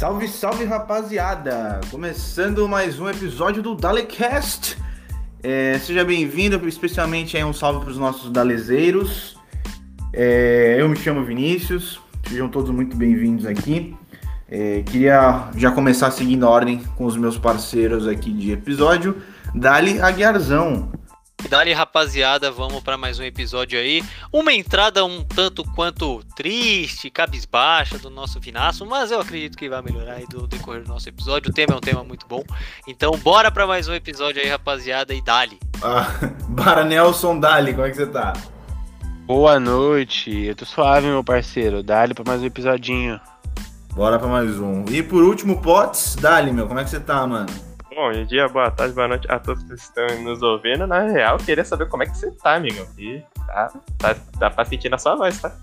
Salve, salve rapaziada! Começando mais um episódio do Dalecast. É, seja bem-vindo, especialmente aí um salve para os nossos dalezeiros. É, eu me chamo Vinícius, sejam todos muito bem-vindos aqui. É, queria já começar seguindo a ordem com os meus parceiros aqui de episódio. Dali Aguiarzão. Dali, rapaziada, vamos para mais um episódio aí. Uma entrada um tanto quanto triste, cabisbaixa do nosso Vinaço, mas eu acredito que vai melhorar aí do decorrer do nosso episódio. O tema é um tema muito bom. Então, bora para mais um episódio aí, rapaziada, e Dali. Ah, Bara Nelson Dali, como é que você tá? Boa noite, eu tô suave, meu parceiro. Dali para mais um episodinho. Bora para mais um. E por último, Potts, Dali, meu, como é que você tá, mano? Bom dia, boa tarde, boa noite a todos que estão nos ouvindo. Na real, queria saber como é que você tá, amigo. E tá, tá, tá pra sentir na sua voz, tá?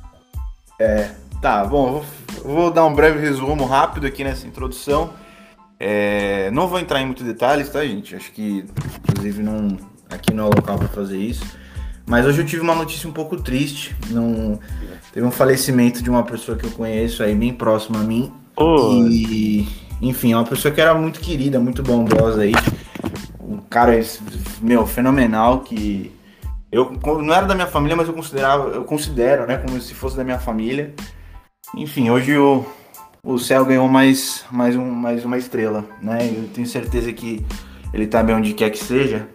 É, tá, bom, vou, vou dar um breve resumo rápido aqui nessa introdução. É, não vou entrar em muitos detalhes, tá, gente? Acho que, inclusive, não, aqui não é o local para fazer isso. Mas hoje eu tive uma notícia um pouco triste. Não, teve um falecimento de uma pessoa que eu conheço aí, bem próximo a mim. Ô, E, enfim, é uma pessoa que era muito querida, muito bondosa aí. Um cara, meu, fenomenal que eu não era da minha família, mas eu considerava, eu considero, né, como se fosse da minha família. Enfim, hoje o, o céu ganhou mais, mais, um, mais uma estrela, né? Eu tenho certeza que ele tá bem onde quer que seja.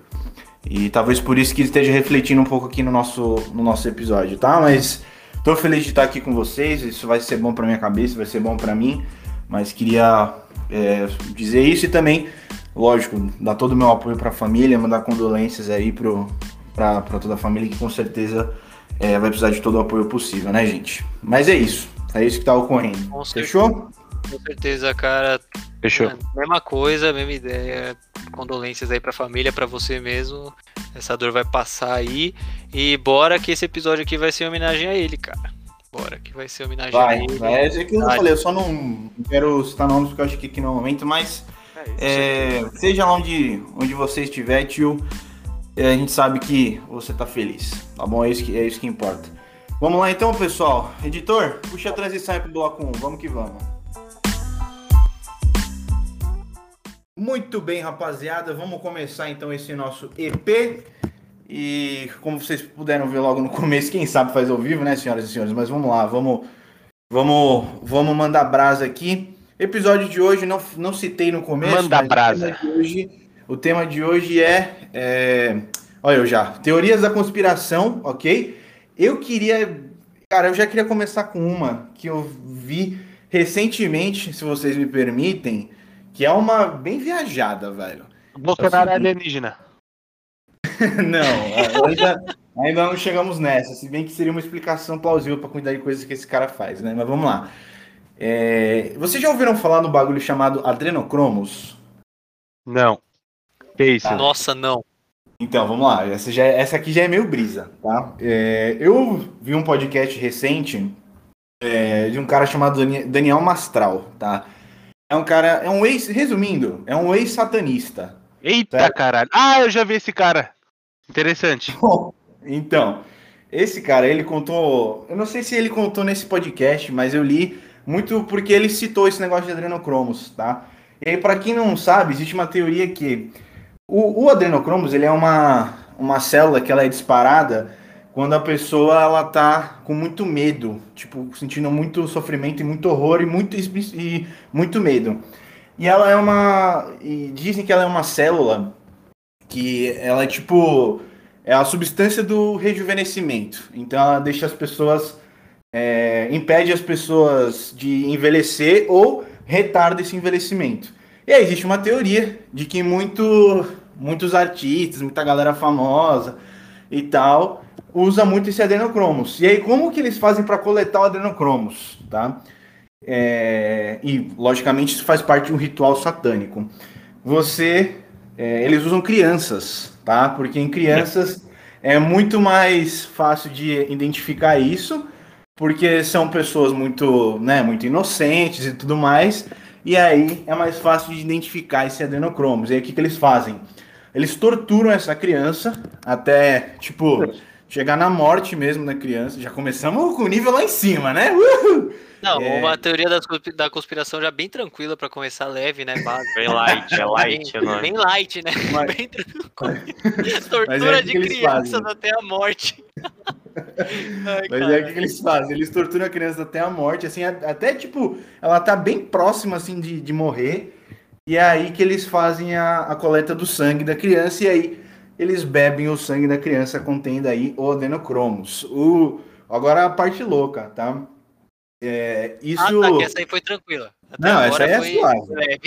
E talvez por isso que esteja refletindo um pouco aqui no nosso, no nosso episódio, tá? Mas tô feliz de estar aqui com vocês. Isso vai ser bom pra minha cabeça, vai ser bom pra mim. Mas queria é, dizer isso e também, lógico, dar todo o meu apoio pra família, mandar condolências aí pra toda a família que com certeza é, vai precisar de todo o apoio possível, né, gente? Mas é isso. É isso que tá ocorrendo. Com Fechou? Com certeza, cara. fechou. É, mesma coisa, mesma ideia. Condolências aí pra família, pra você mesmo. Essa dor vai passar aí. E bora que esse episódio aqui vai ser em homenagem a ele, cara. Bora que vai ser em homenagem a Vai, ele. vai. É que eu Vai. falei, eu só não quero citar nomes porque eu acho que aqui não é o momento, mas é, seja lá onde, onde você estiver, tio, é, a gente sabe que você tá feliz, tá bom? É isso que, é isso que importa. Vamos lá então, pessoal. Editor, puxa a transição aí pro bloco 1, vamos que vamos. Muito bem, rapaziada, vamos começar então esse nosso EP. E como vocês puderam ver logo no começo, quem sabe faz ao vivo, né, senhoras e senhores? Mas vamos lá, vamos, vamos, vamos mandar brasa aqui. Episódio de hoje, não, não citei no começo. Manda brasa. O tema de hoje, o tema de hoje é, é. Olha, eu já. Teorias da conspiração, ok? Eu queria. Cara, eu já queria começar com uma que eu vi recentemente, se vocês me permitem, que é uma bem viajada, velho. Bolsonaro é alienígena. não, ainda, ainda não chegamos nessa, se bem que seria uma explicação plausível para cuidar de coisas que esse cara faz, né? Mas vamos lá. É, vocês já ouviram falar no bagulho chamado adrenocromos? Não. Que isso? Nossa, não. Então, vamos lá. Essa, já, essa aqui já é meio brisa, tá? É, eu vi um podcast recente é, de um cara chamado Dani- Daniel Mastral, tá? É um cara, é um ex, resumindo, é um ex-satanista. Eita, Sério? caralho. Ah, eu já vi esse cara. Interessante. Bom, então, esse cara, ele contou. Eu não sei se ele contou nesse podcast, mas eu li muito porque ele citou esse negócio de adrenocromos, tá? E aí, pra quem não sabe, existe uma teoria que o, o adrenocromos, ele é uma, uma célula que ela é disparada quando a pessoa ela tá com muito medo, tipo, sentindo muito sofrimento e muito horror e muito, e muito medo. E ela é uma. E dizem que ela é uma célula que ela é tipo. É a substância do rejuvenescimento. Então ela deixa as pessoas. é, impede as pessoas de envelhecer ou retarda esse envelhecimento. E aí existe uma teoria de que muito, muitos artistas, muita galera famosa e tal, usa muito esse adenocromos. E aí como que eles fazem para coletar o adenocromos, tá? É, e logicamente isso faz parte de um ritual satânico. Você, é, eles usam crianças, tá? Porque em crianças é muito mais fácil de identificar isso, porque são pessoas muito, né, muito inocentes e tudo mais. E aí é mais fácil de identificar esse adenocromos. E aí o que, que eles fazem? Eles torturam essa criança até, tipo, chegar na morte mesmo da criança. Já começamos com o nível lá em cima, né? Uhul! Não, É. uma teoria da, conspi- da conspiração já bem tranquila pra começar leve, né? Bem light, é light, bem, bem light, né? Mas- Bem tranquilo. É Tortura que de crianças fazem. até a morte. Ai, Mas cara. é o que, que eles fazem? Eles torturam a criança até a morte, assim, até tipo, ela tá bem próxima assim de, de morrer. E é aí que eles fazem a, a coleta do sangue da criança, e aí eles bebem o sangue da criança contendo aí o adenocromos. O, agora a parte louca, tá? É, isso. Ah, tá, que essa aí foi tranquila. Até Não, essa aí é foi suave.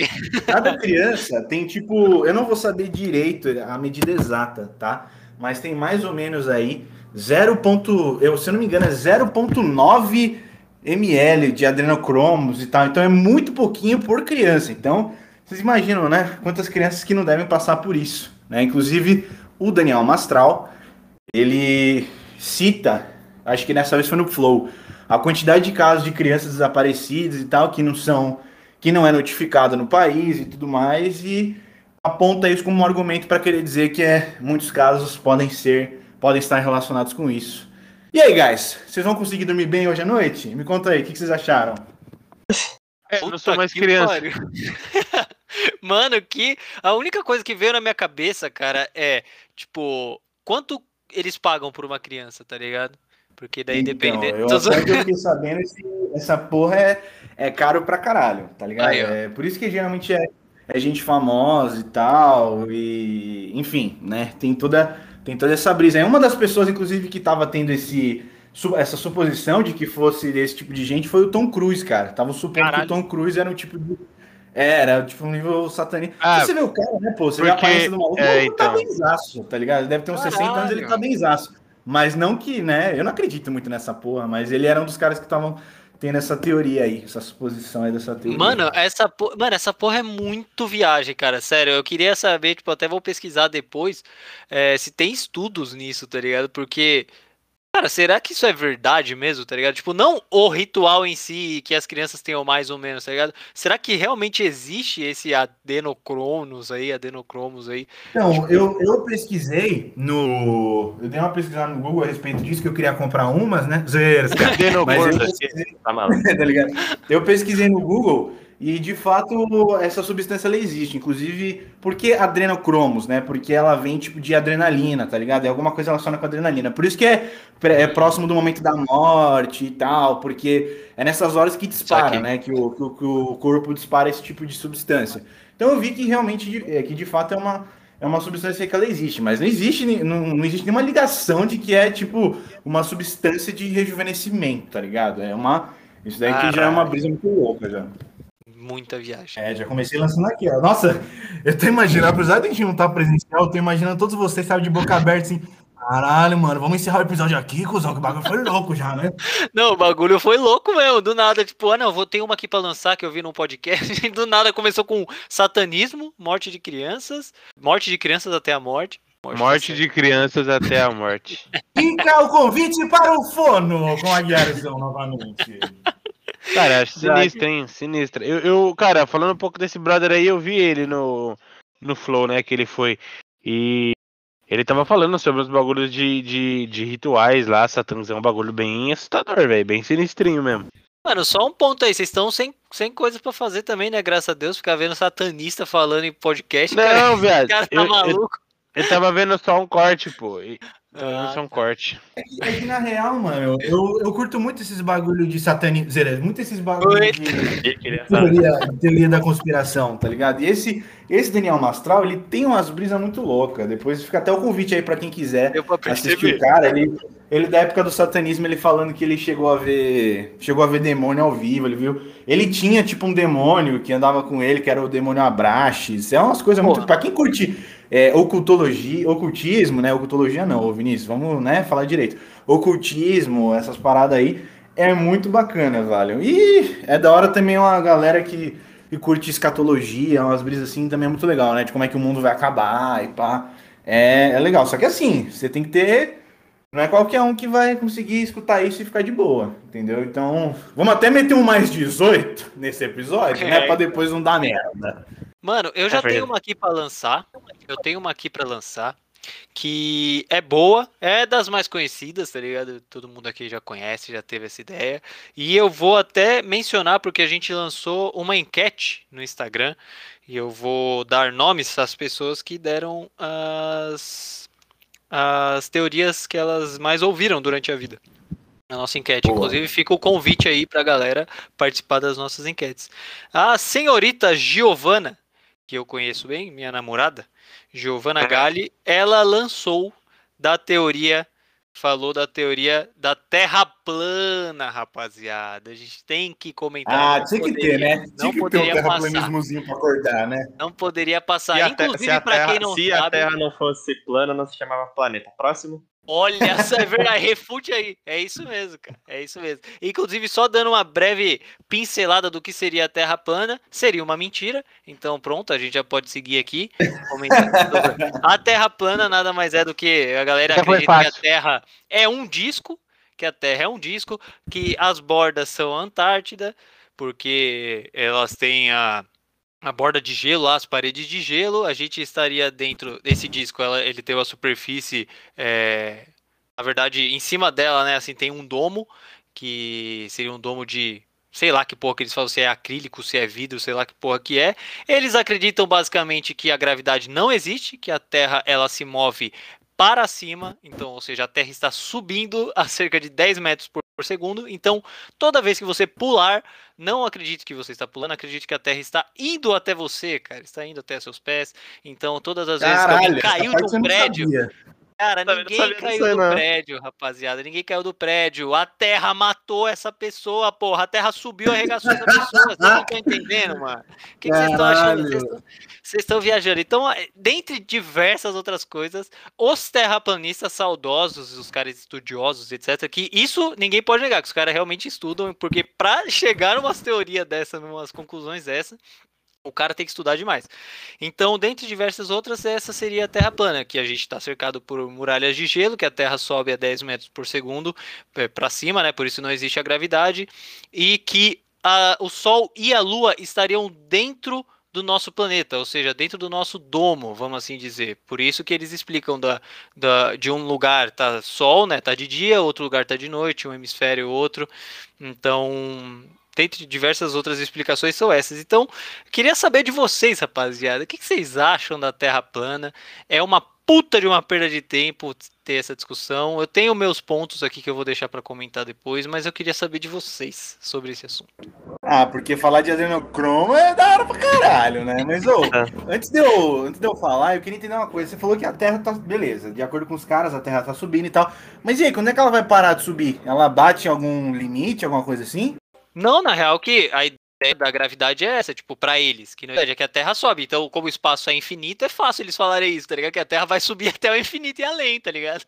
Cada criança tem tipo, eu não vou saber direito a medida exata, tá? Mas tem mais ou menos aí 0. ponto- eu, se eu não me engano, é 0.9 ml de adrenocromos e tal. Então é muito pouquinho por criança. Então, vocês imaginam, né? Quantas crianças que não devem passar por isso, né? Inclusive, o Daniel Mastral, ele cita, acho que dessa vez foi no Flow, a quantidade de casos de crianças desaparecidas e tal, que não são, que não é notificado no país e tudo mais, e aponta isso como um argumento para querer dizer que é, muitos casos podem ser, podem estar relacionados com isso. E aí, guys, vocês vão conseguir dormir bem hoje à noite? Me conta aí, o que que vocês acharam? É, eu não sou mais criança. Mano, que a única coisa que veio na minha cabeça, cara, é tipo, quanto eles pagam por uma criança, tá ligado? Porque daí depende. Então, eu, Tô até que eu fiquei sabendo, esse- essa porra é, é caro pra caralho, tá ligado? Aí, é, por isso que geralmente é, é gente famosa e tal, e enfim, né? Tem toda, tem toda essa brisa. É uma das pessoas, inclusive, que tava tendo esse, essa suposição de que fosse desse tipo de gente foi o Tom Cruise, cara. Tava supondo Caralho. que o Tom Cruise era um tipo de. Era, tipo, um nível satanista. Ah, você vê o cara, né, pô? Você vê a porque- aparência do maluco, é, tá então. benzaço, tá ligado? Ele deve ter uns 60 anos, ele tá Caralho. benzaço. Mas não que, né? Eu não acredito muito nessa porra, mas ele era um dos caras que estavam tendo essa teoria aí, essa suposição aí dessa teoria. Mano, essa porra, mano, essa porra é muito viagem, cara. Sério, eu queria saber, tipo, até vou pesquisar depois é, se tem estudos nisso, tá ligado? Porque, cara, será que isso é verdade mesmo, tá ligado? Tipo, não o ritual em si, que as crianças tenham mais ou menos, tá ligado? Será que realmente existe esse adenocronos aí, adenocromos aí? Então, eu, eu pesquisei no. Eu dei uma pesquisada no Google a respeito disso, que eu queria comprar umas, né? Zoeiras, cara. Adenocromos. pesquisei, Tá maluco. tá ligado? Eu pesquisei no Google e de fato essa substância ela existe, inclusive por que adrenocromos, né? Porque ela vem tipo de adrenalina, tá ligado? É alguma coisa relacionada com adrenalina. Por isso que é, pré- é próximo do momento da morte e tal, porque é nessas horas que dispara, né? Que o, que, o, que o corpo dispara esse tipo de substância. Então eu vi que realmente é, que de fato é uma é uma substância que ela existe, mas não existe, não, não existe nenhuma ligação de que é tipo uma substância de rejuvenescimento, tá ligado? É uma isso daí que já é uma brisa muito louca já. Muita viagem. É, já comecei lançando aqui, ó. Nossa, eu tô imaginando, apesar de a gente não estar presencial, eu tô imaginando todos vocês, sabe, de boca aberta assim. Caralho, mano, vamos encerrar o episódio aqui, cuzão, que o bagulho foi louco já, né? Não, o bagulho foi louco mesmo, do nada, tipo, ah não, vou ter uma aqui pra lançar que eu vi num podcast, e do nada começou com satanismo, morte de crianças, morte de crianças até a morte. Morte de crianças até a morte. Fica o convite para o fono com a Guiarzão novamente. Cara, acho sinistro, hein? Sinistro. Eu, eu, cara, falando um pouco desse brother aí, eu vi ele no, no Flow, né? Que ele foi. E ele tava falando sobre os bagulhos de, de, de rituais lá, Satãs. É um bagulho bem assustador, velho. Bem sinistrinho mesmo. Mano, só um ponto aí, vocês estão sem, sem coisas pra fazer também, né? Graças a Deus, ficar vendo satanista falando em podcast, cara. Não, O viado. cara tá Eu, eu, maluco. eu tava vendo só um corte, pô. E- Ah, só um tá. corte. É que, é que, na real, mano, eu, eu curto muito esses bagulho de satanismo, muito esses bagulho Oi. de teoria da conspiração, tá ligado? E esse, esse Daniel Mastral, ele tem umas brisas muito loucas. Depois fica até o convite aí pra quem quiser assistir o cara. Ele, ele da época do satanismo, ele falando que ele chegou a ver. Chegou a ver demônio ao vivo, ele viu. Ele tinha tipo um demônio que andava com ele, que era o demônio Abraxes. É umas coisas muito. Porra. Pra quem curte é, ocultologia, ocultismo, né? Ocultologia não, ô Vinícius, vamos né, falar direito. Ocultismo, essas paradas aí, é muito bacana, velho. E é da hora também uma galera que, que curte escatologia, umas brisas assim, também é muito legal, né? De como é que o mundo vai acabar e pá. É, é legal. Só que assim, você tem que ter. Não é qualquer um que vai conseguir escutar isso e ficar de boa, entendeu? Então, vamos até meter um mais 18 nesse episódio, né? É. Pra depois não dar merda. Mano, eu já É verdade. tenho uma aqui pra lançar. Eu tenho uma aqui pra lançar. Que é boa, é das mais conhecidas, tá ligado? Todo mundo aqui já conhece, já teve essa ideia. E eu vou até mencionar porque a gente lançou uma enquete no Instagram e eu vou dar nomes às pessoas que deram as as teorias que elas mais ouviram durante a vida. Na nossa enquete. Boa. Inclusive, fica o convite aí pra galera participar das nossas enquetes. A senhorita Giovana, que eu conheço bem, minha namorada, Giovanna. Galli, ela lançou da teoria, falou da teoria da Terra plana, rapaziada. A gente tem que comentar. Ah, tinha que ter, né? Tinha não que poderia ter um terraplanismozinho para acordar, né? Não poderia passar. Inclusive, para quem não se sabe... Se a Terra não fosse plana, não se chamava planeta. Próximo. Olha, verdade, refute aí. É isso mesmo, cara. É isso mesmo. Inclusive, só dando uma breve pincelada do que seria a Terra plana, seria uma mentira. Então, pronto, a gente já pode seguir aqui. a Terra plana nada mais é do que a galera já acredita que a Terra é um disco, que a Terra é um disco, que as bordas são a Antártida, porque elas têm a a borda de gelo, as paredes de gelo, a gente estaria dentro desse disco. Ela, ele tem uma superfície, é, na verdade, em cima dela, né? Assim, tem um domo que seria um domo de sei lá que porra que eles falam, se é acrílico, se é vidro, sei lá que porra que é. Eles acreditam basicamente que a gravidade não existe, que a Terra ela se move para cima, então, ou seja, a Terra está subindo a cerca de 10 metros por, por, segundo. Então, toda vez que você pular, não acredite que você está pulando, acredite que a Terra está indo até você, cara, está indo até seus pés. Então, todas as vezes Caralho, que alguém caiu de um prédio, Cara, ninguém caiu do prédio, rapaziada. Ninguém caiu do prédio. A terra matou essa pessoa, porra. A terra subiu e arregaçou essa pessoa. Vocês não estão entendendo, mano? O que, vocês estão achando? Vocês estão viajando. Então, dentre diversas outras coisas, os terraplanistas saudosos, os caras estudiosos, etc., que isso ninguém pode negar, que os caras realmente estudam, porque para chegar a umas teorias dessa, umas conclusões dessa, o cara tem que estudar demais. Então, dentre diversas outras, essa seria a Terra plana, que a gente está cercado por muralhas de gelo, que a Terra sobe a 10 metros por segundo é, para cima, né? Por isso não existe a gravidade, e que a, o Sol e a Lua estariam dentro do nosso planeta, ou seja, dentro do nosso domo, vamos assim dizer. Por isso que eles explicam da, da, de um lugar tá sol, né, tá de dia, outro lugar tá de noite, um hemisfério outro. Então, dentre diversas outras explicações, são essas. Então, queria saber de vocês, rapaziada, o que, vocês acham da Terra plana? É uma puta de uma perda de tempo ter essa discussão. Eu tenho meus pontos aqui que eu vou deixar para comentar depois, mas eu queria saber de vocês sobre esse assunto. Ah, porque falar de adrenocromo é da hora pra caralho, né? Mas, ô, antes, de eu, antes de eu falar, eu queria entender uma coisa. Você falou que a Terra tá. Beleza, de acordo com os caras, a Terra tá subindo e tal. Mas e aí, quando é que ela vai parar de subir? Ela bate em algum limite, alguma coisa assim? Não, na real, que a ideia da gravidade é essa, tipo, para eles, que na verdade é que a Terra sobe. Então, como o espaço é infinito, é fácil eles falarem isso, tá ligado? Que a Terra vai subir até o infinito e além, tá ligado?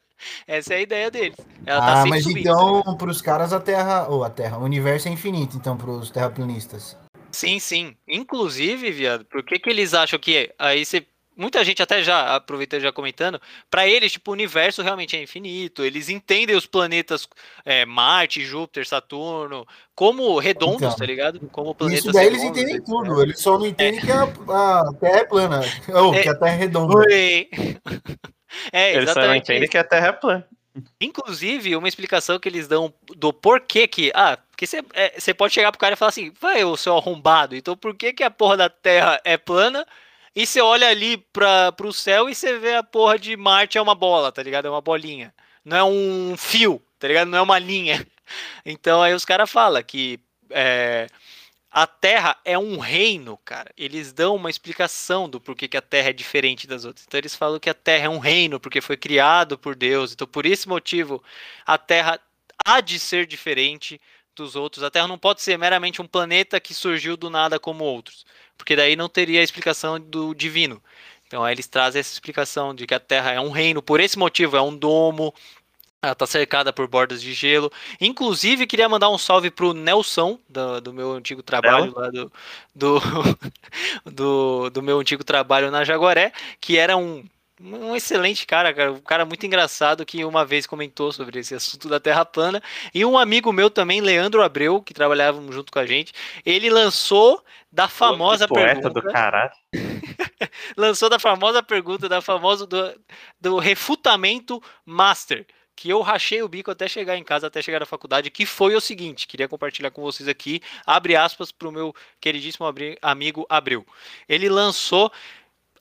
Essa é a ideia deles. Ela tá ah, tá mas subindo, então, tá pros caras, a Terra, ou a Terra, o universo é infinito, então, pros terraplanistas. Sim, sim. Inclusive, viado, por que que eles acham que aí você muita gente até já aproveitando já comentando, para eles tipo o universo realmente é infinito. Eles entendem os planetas é, Marte, Júpiter, Saturno como redondos, então, tá ligado? Como planetas. Isso daí eles entendem tudo. Eles só não entendem é. que a, a, Terra é plana, ou é, que a Terra é redonda. Oi. é, eles só não entendem que a Terra é plana. Inclusive, uma explicação que eles dão do porquê que. Ah, porque você é, pode chegar pro cara e falar assim, vai, o seu arrombado, então por que, que a porra da Terra é plana e você olha ali para pro céu e você vê a porra de Marte é uma bola, tá ligado? É uma bolinha. Não é um fio, tá ligado? Não é uma linha. Então aí os caras falam que é, a Terra é um reino, cara. Eles dão uma explicação do porquê que a Terra é diferente das outras. Então eles falam que a Terra é um reino porque foi criado por Deus. Então por esse motivo a Terra há de ser diferente dos outros. A Terra não pode ser meramente um planeta que surgiu do nada como outros porque daí não teria a explicação do divino. Então aí eles trazem essa explicação de que a Terra é um reino, por esse motivo é um domo, ela está cercada por bordas de gelo. Inclusive, queria mandar um salve pro Nelson, do, do meu antigo trabalho lá do, do, do, do, meu antigo trabalho na Jaguaré, que era um, um excelente cara, cara, um cara muito engraçado que uma vez comentou sobre esse assunto da Terra plana. E um amigo meu também, Leandro Abreu, que trabalhava junto com a gente, ele lançou da famosa Pô, pergunta. do caralho. lançou da famosa pergunta, da famosa do, do refutamento master, que eu rachei o bico até chegar em casa, até chegar na faculdade, que foi o seguinte, queria compartilhar com vocês aqui, abre aspas para o meu queridíssimo amigo Abreu. Ele lançou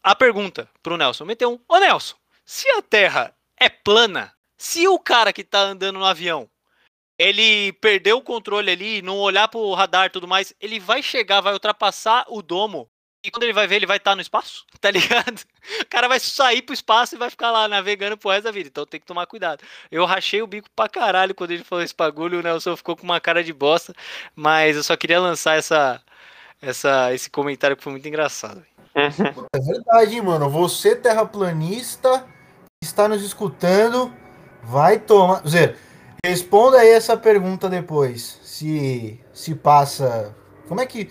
a pergunta para o Nelson, meteu um, ô Nelson, se a Terra é plana, se o cara que está andando no avião ele perdeu o controle ali, não olhar pro radar e tudo mais, ele vai chegar, vai ultrapassar o domo. E quando ele vai ver, ele vai estar tá no espaço, tá ligado? O cara vai sair pro espaço e vai ficar lá navegando pro resto da vida. Então tem que tomar cuidado. Eu rachei o bico pra caralho quando ele falou esse bagulho. O Nelson ficou com uma cara de bosta. Mas eu só queria lançar essa, essa, esse comentário que foi muito engraçado. É verdade, mano. Você, terraplanista, está nos escutando, vai tomar. Zé, Responda aí essa pergunta depois. Se se passa. Como é que.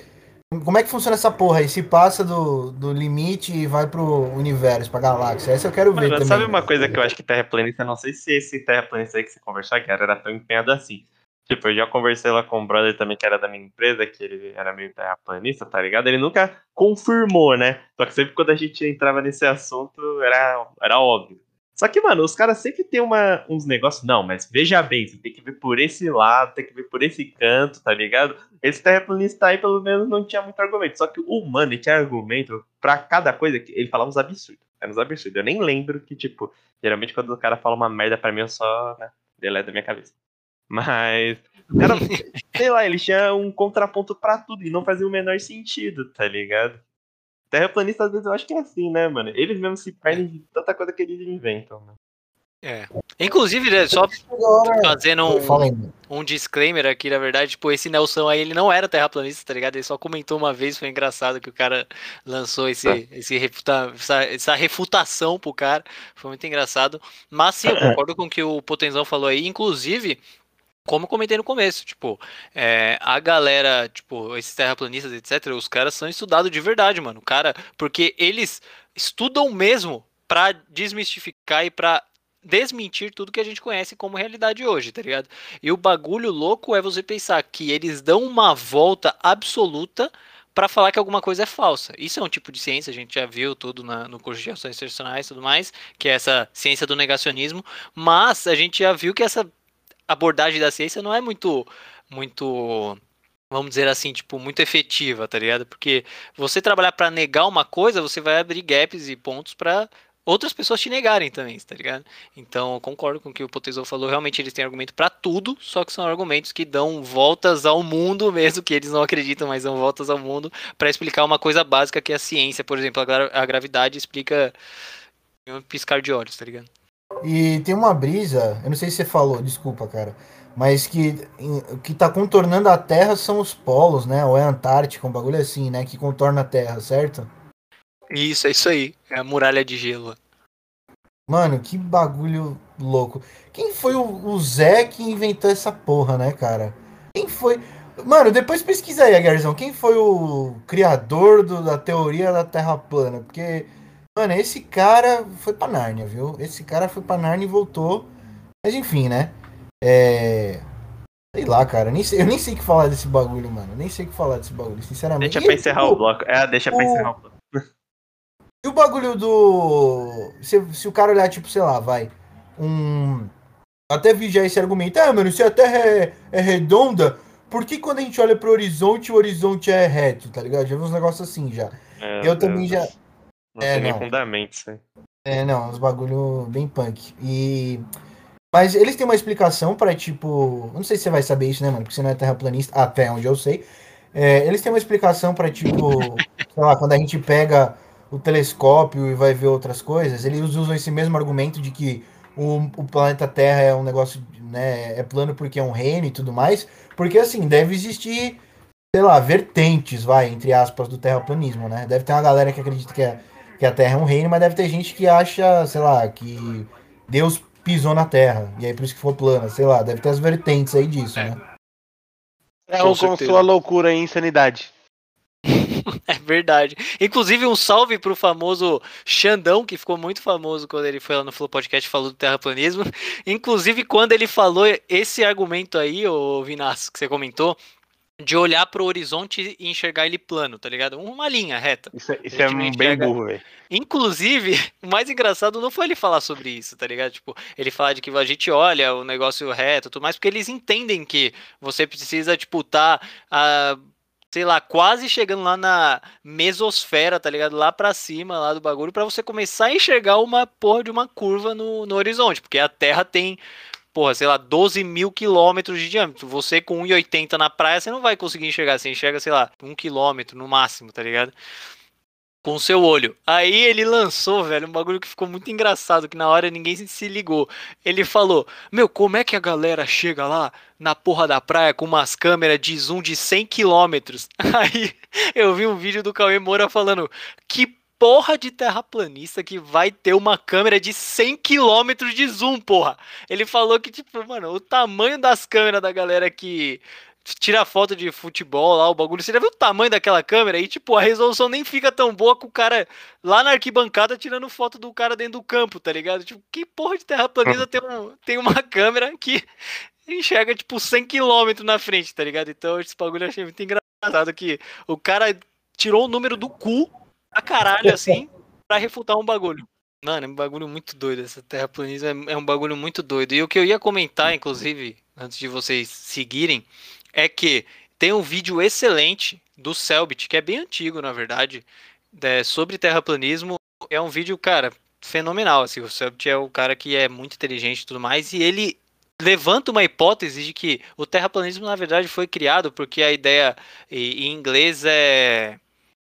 Como é que funciona essa porra aí? Se passa do, do limite e vai pro universo, pra galáxia? Essa eu quero ver Mano, também. Sabe uma coisa que eu acho que terraplanista, não sei se esse terraplanista aí que você conversou que era tão empenhado assim. Tipo, eu já conversei lá com o brother também que era da minha empresa, que ele era meio terraplanista, tá ligado? Ele nunca confirmou, né? Só que sempre quando a gente entrava nesse assunto, era, era óbvio. Só que, mano, os caras sempre tem uma, uns negócios. Não, mas veja bem, você tem que ver por esse lado, tem que ver por esse canto, tá ligado? Esse terraplanista aí, pelo menos, não tinha muito argumento. Só que o humano tinha argumento pra cada coisa que ele falava uns absurdos. Era uns absurdos. Eu nem lembro que, tipo, geralmente quando o cara fala uma merda pra mim, eu só, né, deleto da minha cabeça. Mas, cara, sei lá, ele tinha um contraponto para tudo e não fazia o menor sentido, tá ligado? Terraplanista, às vezes, eu acho que é assim, né, mano? Eles mesmos se perdem de tanta coisa que eles inventam, né? É. Inclusive, né, só fazendo um, um disclaimer aqui, na verdade, tipo, esse Nelson aí, ele não era terraplanista, tá ligado? Ele só comentou uma vez, foi engraçado que o cara lançou esse, é. esse refuta, essa, essa, refutação pro cara, foi muito engraçado. Mas sim, eu concordo com o que o Potenzão falou aí, inclusive, como comentei no começo, tipo, é, a galera, tipo, esses terraplanistas, etc., os caras são estudados de verdade, mano. Cara, porque eles estudam mesmo para desmistificar e para desmentir tudo que a gente conhece como realidade hoje, tá ligado? E o bagulho louco é você pensar que eles dão uma volta absoluta para falar que alguma coisa é falsa. Isso é um tipo de ciência, a gente já viu tudo na, no curso de ações excepcionais e tudo mais, que é essa ciência do negacionismo, mas a gente já viu que essa abordagem da ciência não é muito, muito, vamos dizer assim, tipo, muito efetiva, tá ligado? Porque você trabalhar para negar uma coisa, você vai abrir gaps e pontos para outras pessoas te negarem também, tá ligado? Então, concordo com o que o Potezou falou. Realmente eles têm argumento para tudo, só que são argumentos que dão voltas ao mundo, mesmo que eles não acreditam, mas dão voltas ao mundo para explicar uma coisa básica que é a ciência, por exemplo, a gravidade explica um piscar de olhos, tá ligado? E tem uma brisa, eu não sei se você falou, desculpa, cara, mas que o que tá contornando a Terra são os polos, né? Ou é a Antártica, um bagulho assim, né? Que contorna a Terra, certo? Isso, é isso aí. É a muralha de gelo. Mano, que bagulho louco. Quem foi o, o Zé que inventou essa porra, né, cara? Quem foi. Mano, depois pesquisa aí, Garzão. Quem foi o criador do, da teoria da Terra plana? Porque Mano, esse cara foi pra Nárnia, viu? Esse cara foi pra Nárnia e voltou. Mas enfim, né? É. Sei lá, cara. Nem sei, eu nem sei o que falar desse bagulho, mano. Nem sei o que falar desse bagulho, sinceramente. Deixa pra encerrar o, o bloco. É, deixa o... pra encerrar o bloco. E o bagulho do. Se, se o cara olhar, tipo, sei lá, vai. Um. Até vi já esse argumento. Ah, mano, se a Terra é, é redonda, por que quando a gente olha pro horizonte, o horizonte é reto, tá ligado? Já vi uns negócios assim já. É, eu também já. Não é, tem nem fundamento isso aí. É, não, uns bagulho bem punk. E. Mas eles têm uma explicação para tipo. Não sei se você vai saber isso, né, mano? Porque você não é terraplanista, até onde eu sei. É, eles têm uma explicação para tipo. sei lá, quando a gente pega o telescópio e vai ver outras coisas, eles usam esse mesmo argumento de que o, o planeta Terra é um negócio, né? É plano porque é um reino e tudo mais. Porque assim, deve existir, sei lá, vertentes, vai, entre aspas, do terraplanismo, né? Deve ter uma galera que acredita que é que a Terra é um reino, mas deve ter gente que acha, sei lá, que Deus pisou na Terra, e aí por isso que foi plana, sei lá, deve ter as vertentes aí disso, é. né? É com, com sua loucura e insanidade. é verdade. Inclusive, um salve pro famoso Xandão, que ficou muito famoso quando ele foi lá no Flow Podcast falou do terraplanismo. Inclusive, quando ele falou esse argumento aí, o Vinas, que você comentou, de olhar pro horizonte e enxergar ele plano, tá ligado? Uma linha reta. Isso, é- isso A é não bem burro, velho. Inclusive, o mais engraçado não foi ele falar sobre isso, tá ligado? Tipo, ele fala de que a gente olha o negócio reto, e tudo mais, porque eles entendem que você precisa, tipo, tá, ah, sei lá, quase chegando lá na mesosfera, tá ligado? Lá pra cima, lá do bagulho, pra você começar a enxergar uma porra de uma curva no, no horizonte, porque a Terra tem, porra, sei lá, 12 mil quilômetros de diâmetro. Você com 1,80 na praia, você não vai conseguir enxergar, você enxerga, sei lá, um quilômetro no máximo, tá ligado? com seu olho. Aí ele lançou, velho, um bagulho que ficou muito engraçado, que na hora ninguém se- se ligou. Ele falou: Meu, como é que a galera chega lá na porra da praia com umas câmeras de zoom de 100 quilômetros? Aí eu vi um vídeo do Cauê Moura falando: Que porra de terraplanista que vai ter uma câmera de 100 quilômetros de zoom, porra? Ele falou que, tipo, mano, o tamanho das câmeras da galera que tira foto de futebol lá, o bagulho. Você já viu o tamanho daquela câmera? E, tipo, a resolução nem fica tão boa com o cara lá na arquibancada tirando foto do cara dentro do campo, tá ligado? Tipo, que porra de terraplanista tem, um, tem uma câmera que enxerga, tipo, 100 km na frente, tá ligado? Então, esse bagulho eu achei muito engraçado que o cara tirou o número do cu a caralho, assim, pra refutar um bagulho. Mano, é um bagulho muito doido. Essa terraplanismo é, é um bagulho muito doido. E o que eu ia comentar, inclusive, antes de vocês seguirem, é que tem um vídeo excelente do Selbit, que é bem antigo, na verdade, é, sobre terraplanismo. É um vídeo, cara, fenomenal. Assim, o Selbit é o cara que é muito inteligente e tudo mais, e ele levanta uma hipótese de que o terraplanismo, na verdade, foi criado porque a ideia em inglês é,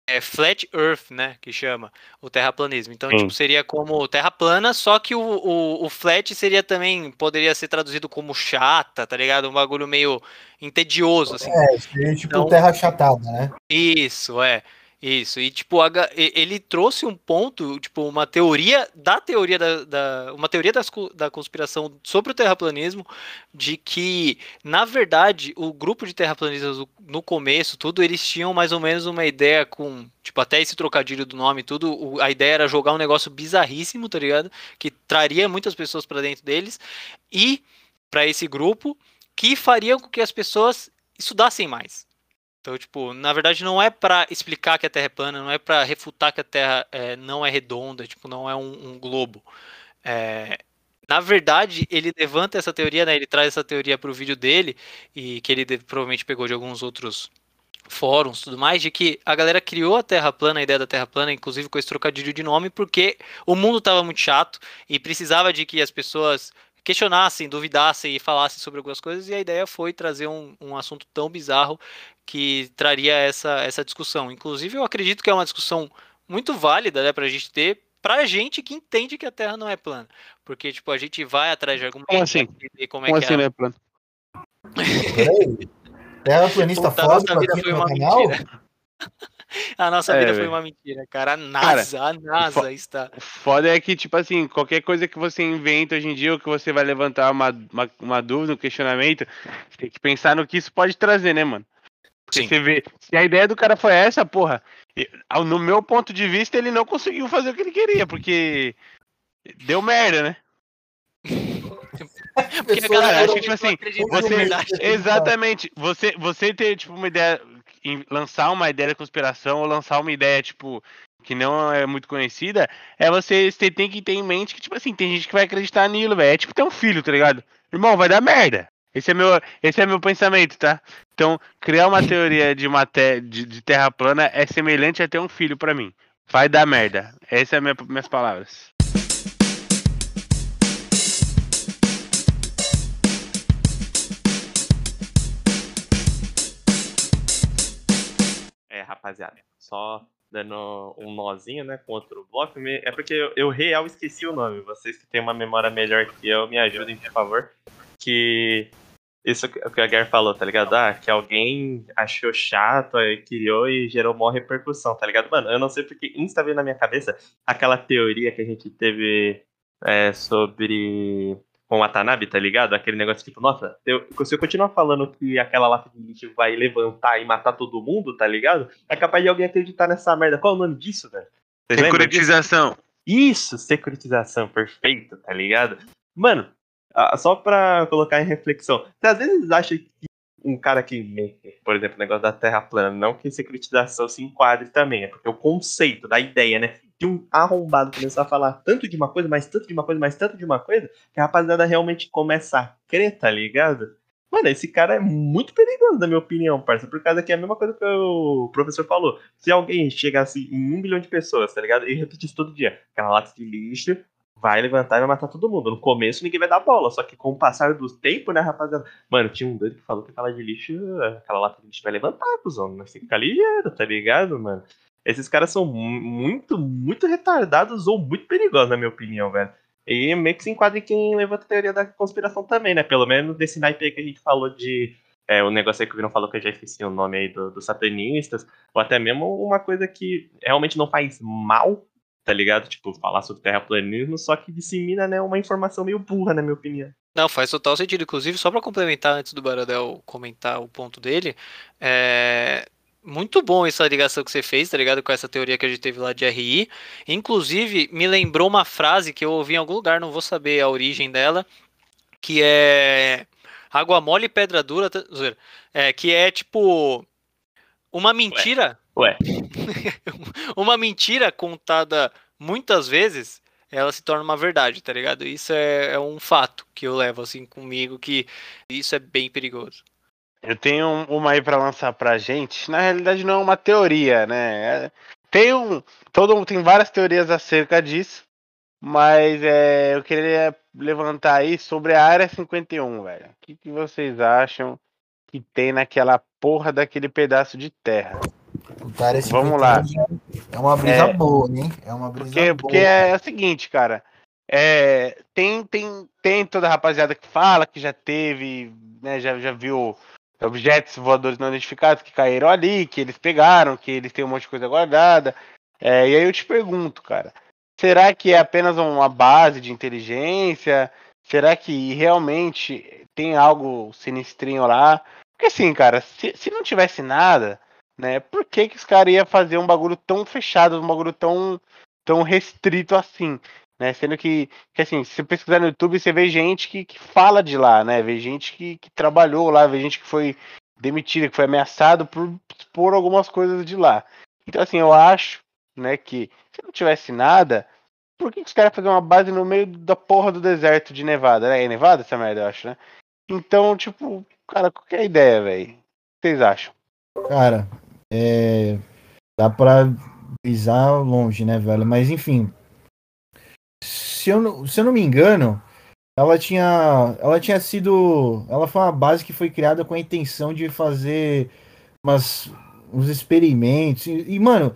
é flat earth, né, que chama o terraplanismo. Então, Sim. tipo, seria como terra plana, só que o, o, o flat seria também, poderia ser traduzido como chata, tá ligado? Um bagulho meio entedioso, assim. É, seria tipo Então- terra chatada, né? Isso, é. Isso. E, tipo, ele trouxe um ponto, tipo, uma teoria da teoria da. da- uma teoria das da conspiração sobre o terraplanismo, de que, na verdade, o grupo de terraplanistas no- começo, tudo, eles tinham mais ou menos uma ideia com. Tipo, até esse trocadilho do nome, tudo. a ideia era jogar um negócio bizarríssimo, tá ligado? Que traria muitas pessoas pra dentro deles. E para esse grupo, que faria com que as pessoas estudassem mais. Então, tipo, na verdade não é pra explicar que a Terra é plana, não é pra refutar que a Terra é, não é redonda, tipo, não é um, um globo. É, na verdade, ele levanta essa teoria, né? Ele traz essa teoria pro vídeo dele, e que ele provavelmente pegou de alguns outros fóruns tudo mais, de que a galera criou a Terra plana, a ideia da Terra plana, inclusive com esse trocadilho de nome, porque o mundo estava muito chato e precisava de que as pessoas questionassem, duvidassem e falassem sobre algumas coisas, e a ideia foi trazer um, um assunto tão bizarro que traria essa, essa discussão. Inclusive, eu acredito que é uma discussão muito válida né, para a gente ter, pra gente que entende que a Terra não é plana. Porque, tipo, a gente vai atrás de argumentos Como assim? entender como, Como é que assim, é. né, plano? Peraí. Terraplanista Puta, a nossa fóbico vida aqui foi no uma canal? A nossa É, vida foi uma mentira, cara. A NASA, a NASA está. O foda é que, tipo assim, qualquer coisa que você inventa hoje em dia, ou que você vai levantar uma, uma, uma dúvida, um questionamento, você tem que pensar no que isso pode trazer, né, mano? Porque Sim. você vê, se a ideia do cara foi essa, porra, no meu ponto de vista, ele não conseguiu fazer o que ele queria, porque deu merda, né? Porque a Pessoas galera acho que, tipo assim, você-. Exatamente. Você, você ter, tipo, uma ideia. Lançar uma ideia de conspiração ou lançar uma ideia, tipo, que não é muito conhecida, é você, você tem que ter em mente que, tipo assim, tem gente que vai acreditar nilo, velho. É tipo ter um filho, tá ligado? Irmão, vai dar merda. Esse é meu, esse é meu pensamento, tá? Então, criar uma teoria de, uma te, de, de terra plana é semelhante a ter um filho pra mim. Vai dar merda. Essas são minha, minhas palavras. Rapaziada, só dando um nozinho, né, com outro bloco. É porque eu, real esqueci o nome. Vocês que têm uma memória melhor que eu, me ajudem, por favor. Que isso que que a Guerra falou, tá ligado? Ah, que alguém achou chato, aí criou e gerou maior repercussão, tá ligado? Mano, eu não sei porque insta veio na minha cabeça aquela teoria que a gente teve é, sobre com o Watanabe, tá ligado? Aquele negócio tipo, nossa, eu, se eu continuar falando que aquela lata de lixo vai levantar e matar todo mundo, tá ligado? É capaz de alguém acreditar nessa merda. Qual é o nome disso, velho? Securitização. Isso, securitização, perfeito, tá ligado? Mano, só pra colocar em reflexão, você às vezes acha que um cara que, por exemplo, o negócio da Terra plana, não que securitização se enquadre também, é porque o conceito da ideia, né? Um arrombado começar a falar tanto de uma coisa, mais tanto de uma coisa, mais tanto de uma coisa, que a rapaziada realmente começa a crer, tá ligado? Mano, esse cara é muito perigoso, na minha opinião, parça. Por causa que é a mesma coisa que o professor falou. Se alguém chegasse em um bilhão de pessoas, tá ligado? E repetisse todo dia, aquela lata de lixo vai levantar e vai matar todo mundo. No começo ninguém vai dar bola, só que com o passar do tempo, né, rapaziada? Mano, tinha um doido que falou que aquela de lixo, aquela lata de lixo vai levantar, cuzão. Nós tem que ficar ligeiro, tá ligado, mano? Esses caras são muito, muito retardados ou muito perigosos, na minha opinião, velho. E meio que se enquadra em quem levanta a teoria da conspiração também, né? Pelo menos desse naipe que a gente falou de. É, o negócio aí que o Virão falou que eu já esqueci o nome aí dos do satanistas, ou até mesmo uma coisa que realmente não faz mal, tá ligado? Tipo, falar sobre terraplanismo, só que dissemina, né, uma informação meio burra, na minha opinião. Não, faz total sentido. Inclusive, só para complementar antes do Baradel comentar o ponto dele, é muito bom essa ligação que você fez, tá ligado? Com essa teoria que a gente teve lá de RI. Inclusive, me lembrou uma frase que eu ouvi em algum lugar, não vou saber a origem dela, que é água mole e pedra dura, é, que é tipo uma mentira. Ué. uma mentira contada muitas vezes, ela se torna uma verdade, tá ligado? Isso é, é um fato que eu levo assim comigo, que isso é bem perigoso. Eu tenho uma aí para lançar pra gente. Na realidade, não é uma teoria, né? É, tem um. Todo tem várias teorias acerca disso. Mas é, eu queria levantar aí sobre a área 51, velho. O que, que vocês acham que tem naquela porra daquele pedaço de terra? Cara, Vamos lá. É uma brisa é, boa, hein? É uma brisa porque, boa. Porque é, o seguinte, cara. É, tem, tem, tem toda a rapaziada que fala que já teve, né, já, já viu objetos voadores não identificados que caíram ali, que eles pegaram, que eles têm um monte de coisa guardada. É, e aí eu te pergunto, cara, será que é apenas uma base de inteligência? Será que realmente tem algo sinistrinho lá? Porque assim, cara, se, se não tivesse nada, né, por que, que os caras iam fazer um bagulho tão fechado, um bagulho tão, tão restrito assim? Né? Sendo que, que, assim, se você pesquisar no YouTube, você vê gente que, que fala de lá, né? Vê gente que, que trabalhou lá, vê gente que foi demitida, que foi ameaçado por expor algumas coisas de lá. Então, assim, eu acho, né, que se não tivesse nada, por que, que os caras fazer uma base no meio da porra do deserto de Nevada, né? É Nevada essa merda, eu acho, né? Então, tipo, cara, qual é a ideia, velho? O que vocês acham? Cara, é. Dá pra pisar longe, né, velho? Mas enfim, se eu, não, se eu não me engano, ela tinha, ela tinha sido, ela foi uma base que foi criada com a intenção de fazer umas, uns experimentos e, e mano,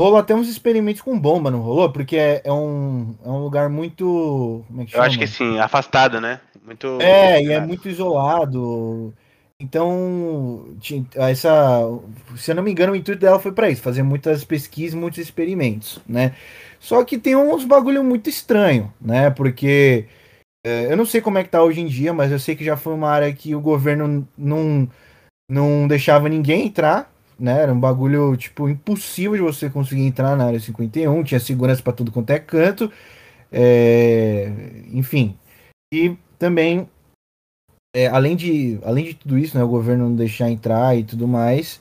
rolou até uns experimentos com bomba, não rolou? Porque é, é um, é um lugar muito, é? Eu acho que sim, afastado, né? Muito. É, e é muito isolado. Então, essa, se eu não me engano, o intuito dela foi para isso, fazer muitas pesquisas, muitos experimentos, né? Só que tem uns bagulho muito estranho, né? Porque é, eu não sei como é que tá hoje em dia, mas eu sei que já foi uma área que o governo não, não deixava ninguém entrar, né? Era um bagulho, tipo, impossível de você conseguir entrar na área 51, tinha segurança para tudo quanto é canto, é, enfim. E também é, além, de, além de tudo isso, né, o governo não deixar entrar e tudo mais,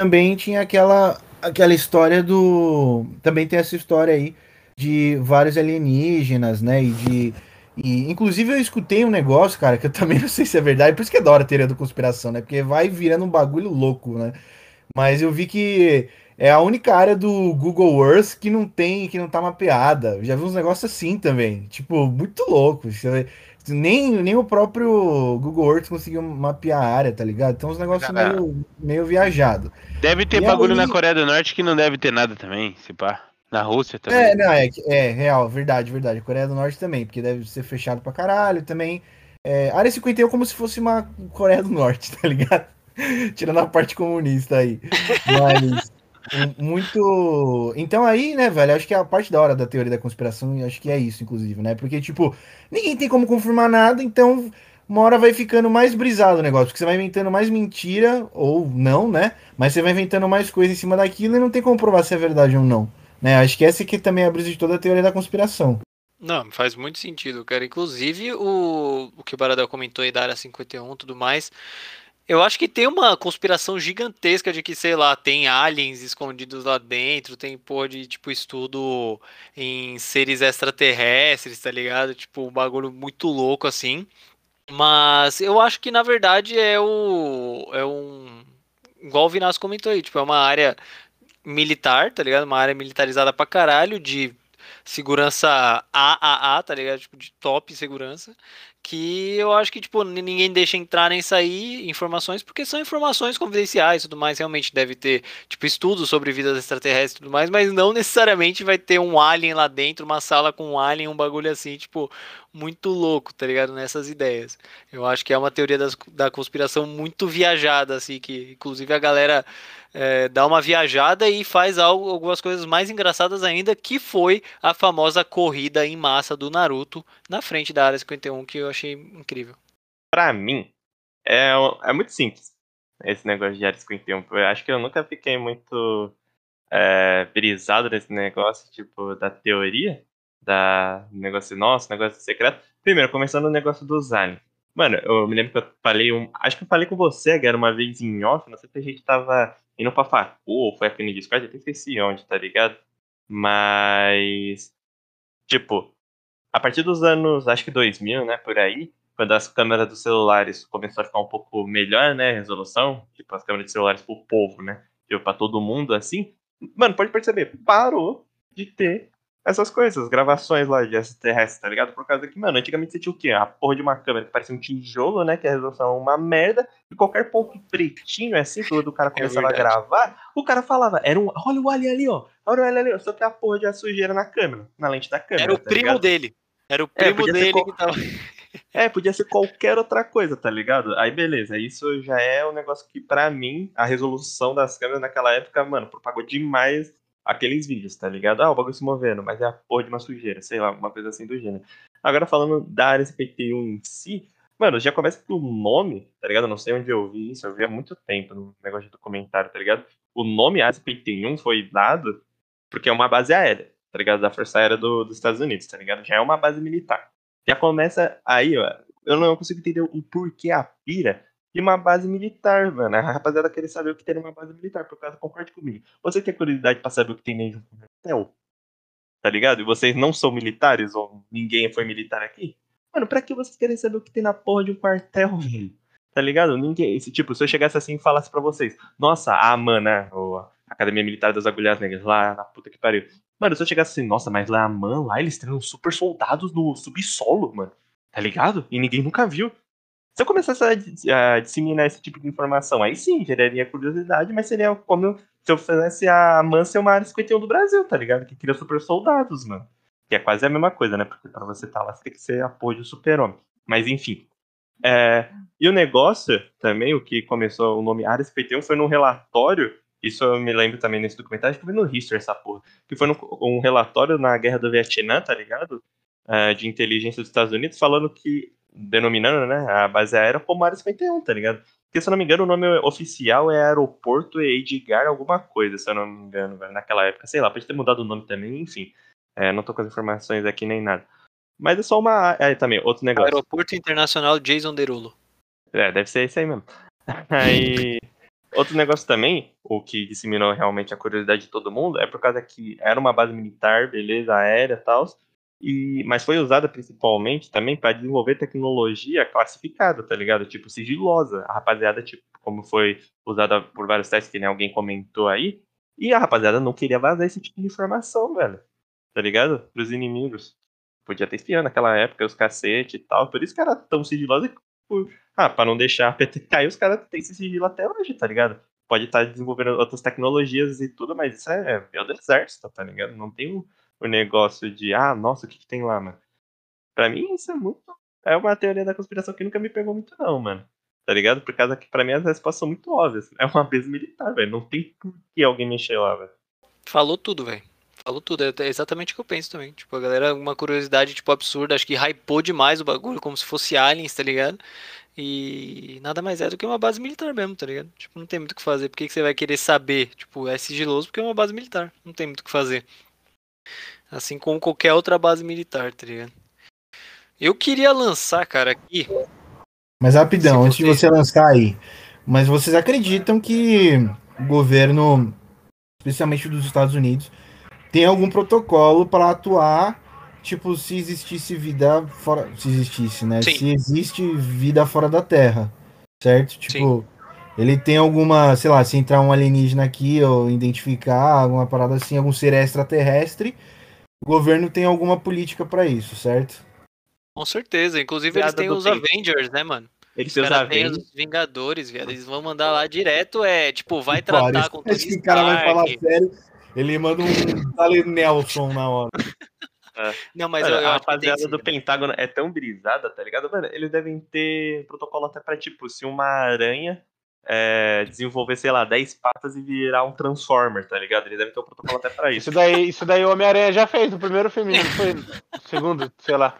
também tinha aquela, aquela história do. Também tem essa história aí de vários alienígenas, né? E de. E, inclusive eu escutei um negócio, cara, que eu também não sei se é verdade, por isso que é da hora a teoria da conspiração, né? Porque vai virando um bagulho louco, né? Mas eu vi que é a única área do Google Earth que não tem, que não tá mapeada. já vi uns negócios assim também. Tipo, muito louco. Nem, nem o próprio Google Earth conseguiu mapear a área, tá ligado? Então, uns negócios meio, meio viajado. Deve ter e bagulho aí... na Coreia do Norte que não deve ter nada também, se pá. Na Rússia também. É, não, é, é real, verdade, verdade. Coreia do Norte também, porque deve ser fechado pra caralho também. É, área 51 é como se fosse uma Coreia do Norte, tá ligado? Tirando a parte comunista aí. Mas muito. Então aí, né, velho, acho que é a parte da hora da teoria da conspiração, acho que é isso, inclusive, né? Porque, tipo, ninguém tem como confirmar nada, então uma hora vai ficando mais brisado o negócio, porque você vai inventando mais mentira, ou não, né? Mas você vai inventando mais coisa em cima daquilo e não tem como provar se é verdade ou não. Né? Acho que essa aqui também é a brisa de toda a teoria da conspiração. Não, faz muito sentido, cara. Inclusive, o, o que o Baradel comentou aí da área 51 e tudo mais, Eu acho que tem uma conspiração gigantesca de que, sei lá, tem aliens escondidos lá dentro, tem porra de, tipo, estudo em seres extraterrestres, tá ligado? Tipo, um bagulho muito louco assim. Mas eu acho que, na verdade, é o. É um. Igual o Vinas comentou aí, tipo, é uma área militar, tá ligado? Uma área militarizada pra caralho, de segurança AAA, tá ligado? Tipo, de top segurança que eu acho que, tipo, ninguém deixa entrar nem sair informações, porque são informações confidenciais e tudo mais, realmente deve ter, tipo, estudos sobre vidas extraterrestres e tudo mais, mas não necessariamente vai ter um alien lá dentro, uma sala com um alien, um bagulho assim, tipo, muito louco, tá ligado? Nessas ideias. Eu acho que é uma teoria das, da conspiração muito viajada, assim, que inclusive a galera é, dá uma viajada e faz algo, algumas coisas mais engraçadas ainda, que foi a famosa corrida em massa do Naruto na frente da área 51, que eu achei incrível. Pra mim, é, é muito simples esse negócio de área 51. Eu acho que eu nunca fiquei muito é, nesse negócio, tipo, da teoria, da negócio nosso, negócio secreto. Primeiro, começando o negócio dos aliens. Mano, eu me lembro que eu falei um. Acho que eu falei com você, Guerra, uma vez em off, não sei se a gente tava indo pra facu, ou foi aqui no Discord, até esqueci onde, tá ligado? Mas. Tipo, a partir dos anos, acho que 2000, né, por aí, quando as câmeras dos celulares começaram a ficar um pouco melhor, né, resolução, tipo, as câmeras de celulares pro povo, né, tipo, pra todo mundo, assim, mano, pode perceber, parou de ter essas coisas, gravações lá de extraterrestres, tá ligado? Por causa que, mano, antigamente você tinha o quê? A porra de uma câmera que parecia um tijolo, né? Que a resolução é uma merda. E qualquer ponto pretinho, assim, quando o cara é começava é a gravar, o cara falava, era um. Olha o alien ali, ó. Olha o alien ali, ó. Só tem a porra de a sujeira na câmera, na lente da câmera. Era o tá primo ligado? dele. Era o é, primo é, dele qual... que tava. É, podia ser qualquer outra coisa, tá ligado? Aí beleza, isso já é um negócio que, para mim, a resolução das câmeras naquela época, mano, propagou demais aqueles vídeos, tá ligado? Ah, o bagulho se movendo, mas é a porra de uma sujeira, sei lá, uma coisa assim do gênero. Agora falando da área 51 em si, mano, já começa pelo nome, tá ligado? Eu não sei onde eu vi isso, eu vi há muito tempo no negócio de documentário, tá ligado? O nome área 51 foi dado porque é uma base aérea, tá ligado? Da Força Aérea do, dos Estados Unidos, tá ligado? Já é uma base militar. Já começa aí, ó. Eu não consigo entender o porquê a pira de uma base militar, mano. A rapaziada querer saber o que tem numa base militar, por causa, concorde comigo. Você tem curiosidade pra saber o que tem dentro de um quartel? Tá ligado? E vocês não são militares, ou ninguém foi militar aqui? Mano, pra que vocês querem saber o que tem na porra de um quartel, velho? Tá ligado? Ninguém. Esse, tipo, se eu chegasse assim e falasse pra vocês, nossa, a AMAN, né? Ou a Academia Militar das Agulhas Negras, lá na puta que pariu. Mano, se eu chegasse assim, nossa, mas lá a AMAN, lá eles treinam super soldados no subsolo, mano. Tá ligado? E ninguém nunca viu. Se eu começasse a, a, disseminar esse tipo de informação, aí sim, geraria curiosidade, mas seria como se eu fizesse a MAN ser uma área 51 do Brasil, tá ligado? Que cria super soldados, mano. Que é quase a mesma coisa, né? Porque pra você estar tá lá, você tem que ser apoio do super-homem. Mas enfim. É, e o negócio também, o que começou o nome Área 51 foi num relatório, isso eu me lembro também nesse documentário, que foi no History essa porra, que foi um relatório na Guerra do Vietnã, tá ligado? É, de inteligência dos Estados Unidos, falando que denominando, né, a base aérea Área 51, tá ligado? Porque, se eu não me engano, o nome oficial é Aeroporto Edgar alguma coisa, se eu não me engano, naquela época. Sei lá, pode ter mudado o nome também, enfim. É, não tô com as informações aqui nem nada. Mas é só uma... É, também, outro negócio. Aeroporto Internacional Jason Derulo. É, deve ser esse aí mesmo. Aí... Outro negócio também, o que disseminou realmente a curiosidade de todo mundo, é por causa que era uma base militar, beleza, aérea e tal, e, mas foi usada principalmente também para desenvolver tecnologia classificada, tá ligado? Tipo, sigilosa. A rapaziada, tipo, como foi usada por vários testes que nem alguém comentou aí, e a rapaziada não queria vazar esse tipo de informação, velho. Tá ligado? Pros inimigos. Podia ter espiando naquela época, os cacete e tal. Por isso que era tão sigilosa por... Ah, pra não deixar a PT cair, os caras têm esse sigilo até hoje, tá ligado? Pode estar tá desenvolvendo outras tecnologias e tudo, mas isso é, é do exército, tá ligado? Não tem um o negócio de, ah, nossa, o que, que tem lá, mano? Pra mim, isso é muito. É uma teoria da conspiração que nunca me pegou muito, não, mano. Tá ligado? Por causa que, pra mim, as respostas são muito óbvias. É uma base militar, velho. Não tem por que alguém mexer lá, velho. Falou tudo, velho. Falou tudo, é exatamente o que eu penso também. Tipo, a galera, uma curiosidade, tipo, absurda, acho que hypou demais o bagulho, como se fosse aliens, tá ligado? E nada mais é do que uma base militar mesmo, tá ligado? Tipo, não tem muito o que fazer. Por que, que você vai querer saber? Tipo, é sigiloso porque é uma base militar. Não tem muito o que fazer. Assim como qualquer outra base militar, tá ligado? Eu queria lançar, cara, aqui. Mas rapidão, antes de você lançar aí, Mas vocês acreditam que o governo, especialmente dos Estados Unidos, tem algum protocolo para atuar, tipo, se existisse vida fora. Se existisse, né? Sim. Se existe vida fora da Terra. Certo? Tipo, ele tem alguma, sei lá, se entrar um alienígena aqui ou identificar alguma parada assim, algum ser extraterrestre, o governo tem alguma política para isso, certo? Com certeza. Inclusive, eles Piada têm do os peito. Avengers, né, mano? Ele Os fez a caras têm venda. os Vingadores, viado. Eles vão mandar lá direto, é, tipo, vai tratar Parece- com Tony Acho que o cara vai falar Stark. sério. Ele manda um Tale Nelson na hora. Não, mas Mano, eu, eu a rapaziada sim, do né? Pentágono é tão brisada, tá ligado? Mano, eles devem ter protocolo até pra, tipo, se uma aranha é, desenvolver, sei lá, 10 patas e virar um Transformer, tá ligado? Eles devem ter um protocolo até pra isso. Isso daí, isso daí o Homem-Aranha já fez no primeiro filme, não foi no segundo, sei lá.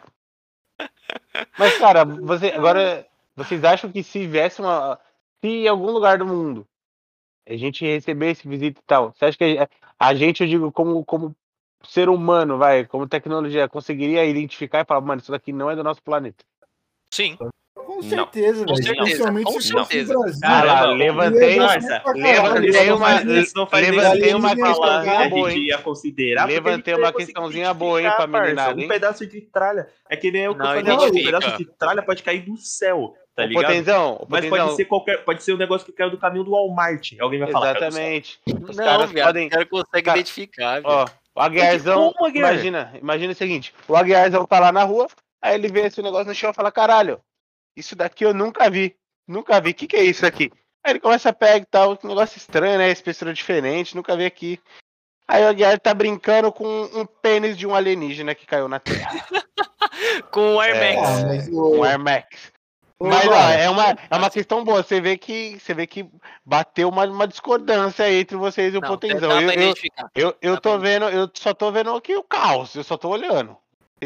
Mas, cara, você, agora, vocês acham que se viesse uma. Se em algum lugar do mundo a gente recebesse visita e tal, você acha que a, a gente, eu digo, como, como ser humano, vai, como tecnologia, conseguiria identificar e falar, mano, isso daqui não é do nosso planeta? Sim. Com Não. certeza, Com velho. certeza, com fosse no certeza. Brasil. Cara, Caramba, levantei, pra levantei uma- levantei uma questãozinha boa, hein? Levantei uma questãozinha boa, hein, pra meninada? Um pedaço de tralha. É que nem eu que eu falei, um identifica. pedaço de tralha pode cair do céu, tá ligado? Potenzão, Mas Potenzão, pode ser qualquer. Pode ser um negócio que caiu do caminho do Walmart. Alguém vai falar. Exatamente. Os não, caras viado, podem- o cara consegue identificar, viado. Ó, o Aguiarzão, imagina, imagina o seguinte, o Aguiarzão tá lá na rua, aí ele vê esse negócio no chão e fala, caralho, isso daqui eu nunca vi, nunca vi, o que que é isso aqui? Aí ele começa a pegar e tal, que negócio estranho, né, espessura diferente, nunca vi aqui. Aí o Aguiar tá brincando com um pênis de um alienígena que caiu na Terra, Com o Air É. Max. Ah, mas o- um Air Max. Mas ó, é uma, é uma questão boa, você vê que, você vê que bateu uma, uma discordância aí entre vocês e o Não, Potenzão. Eu, eu, eu, eu tô vendo, eu só tô vendo aqui o caos, eu só tô olhando.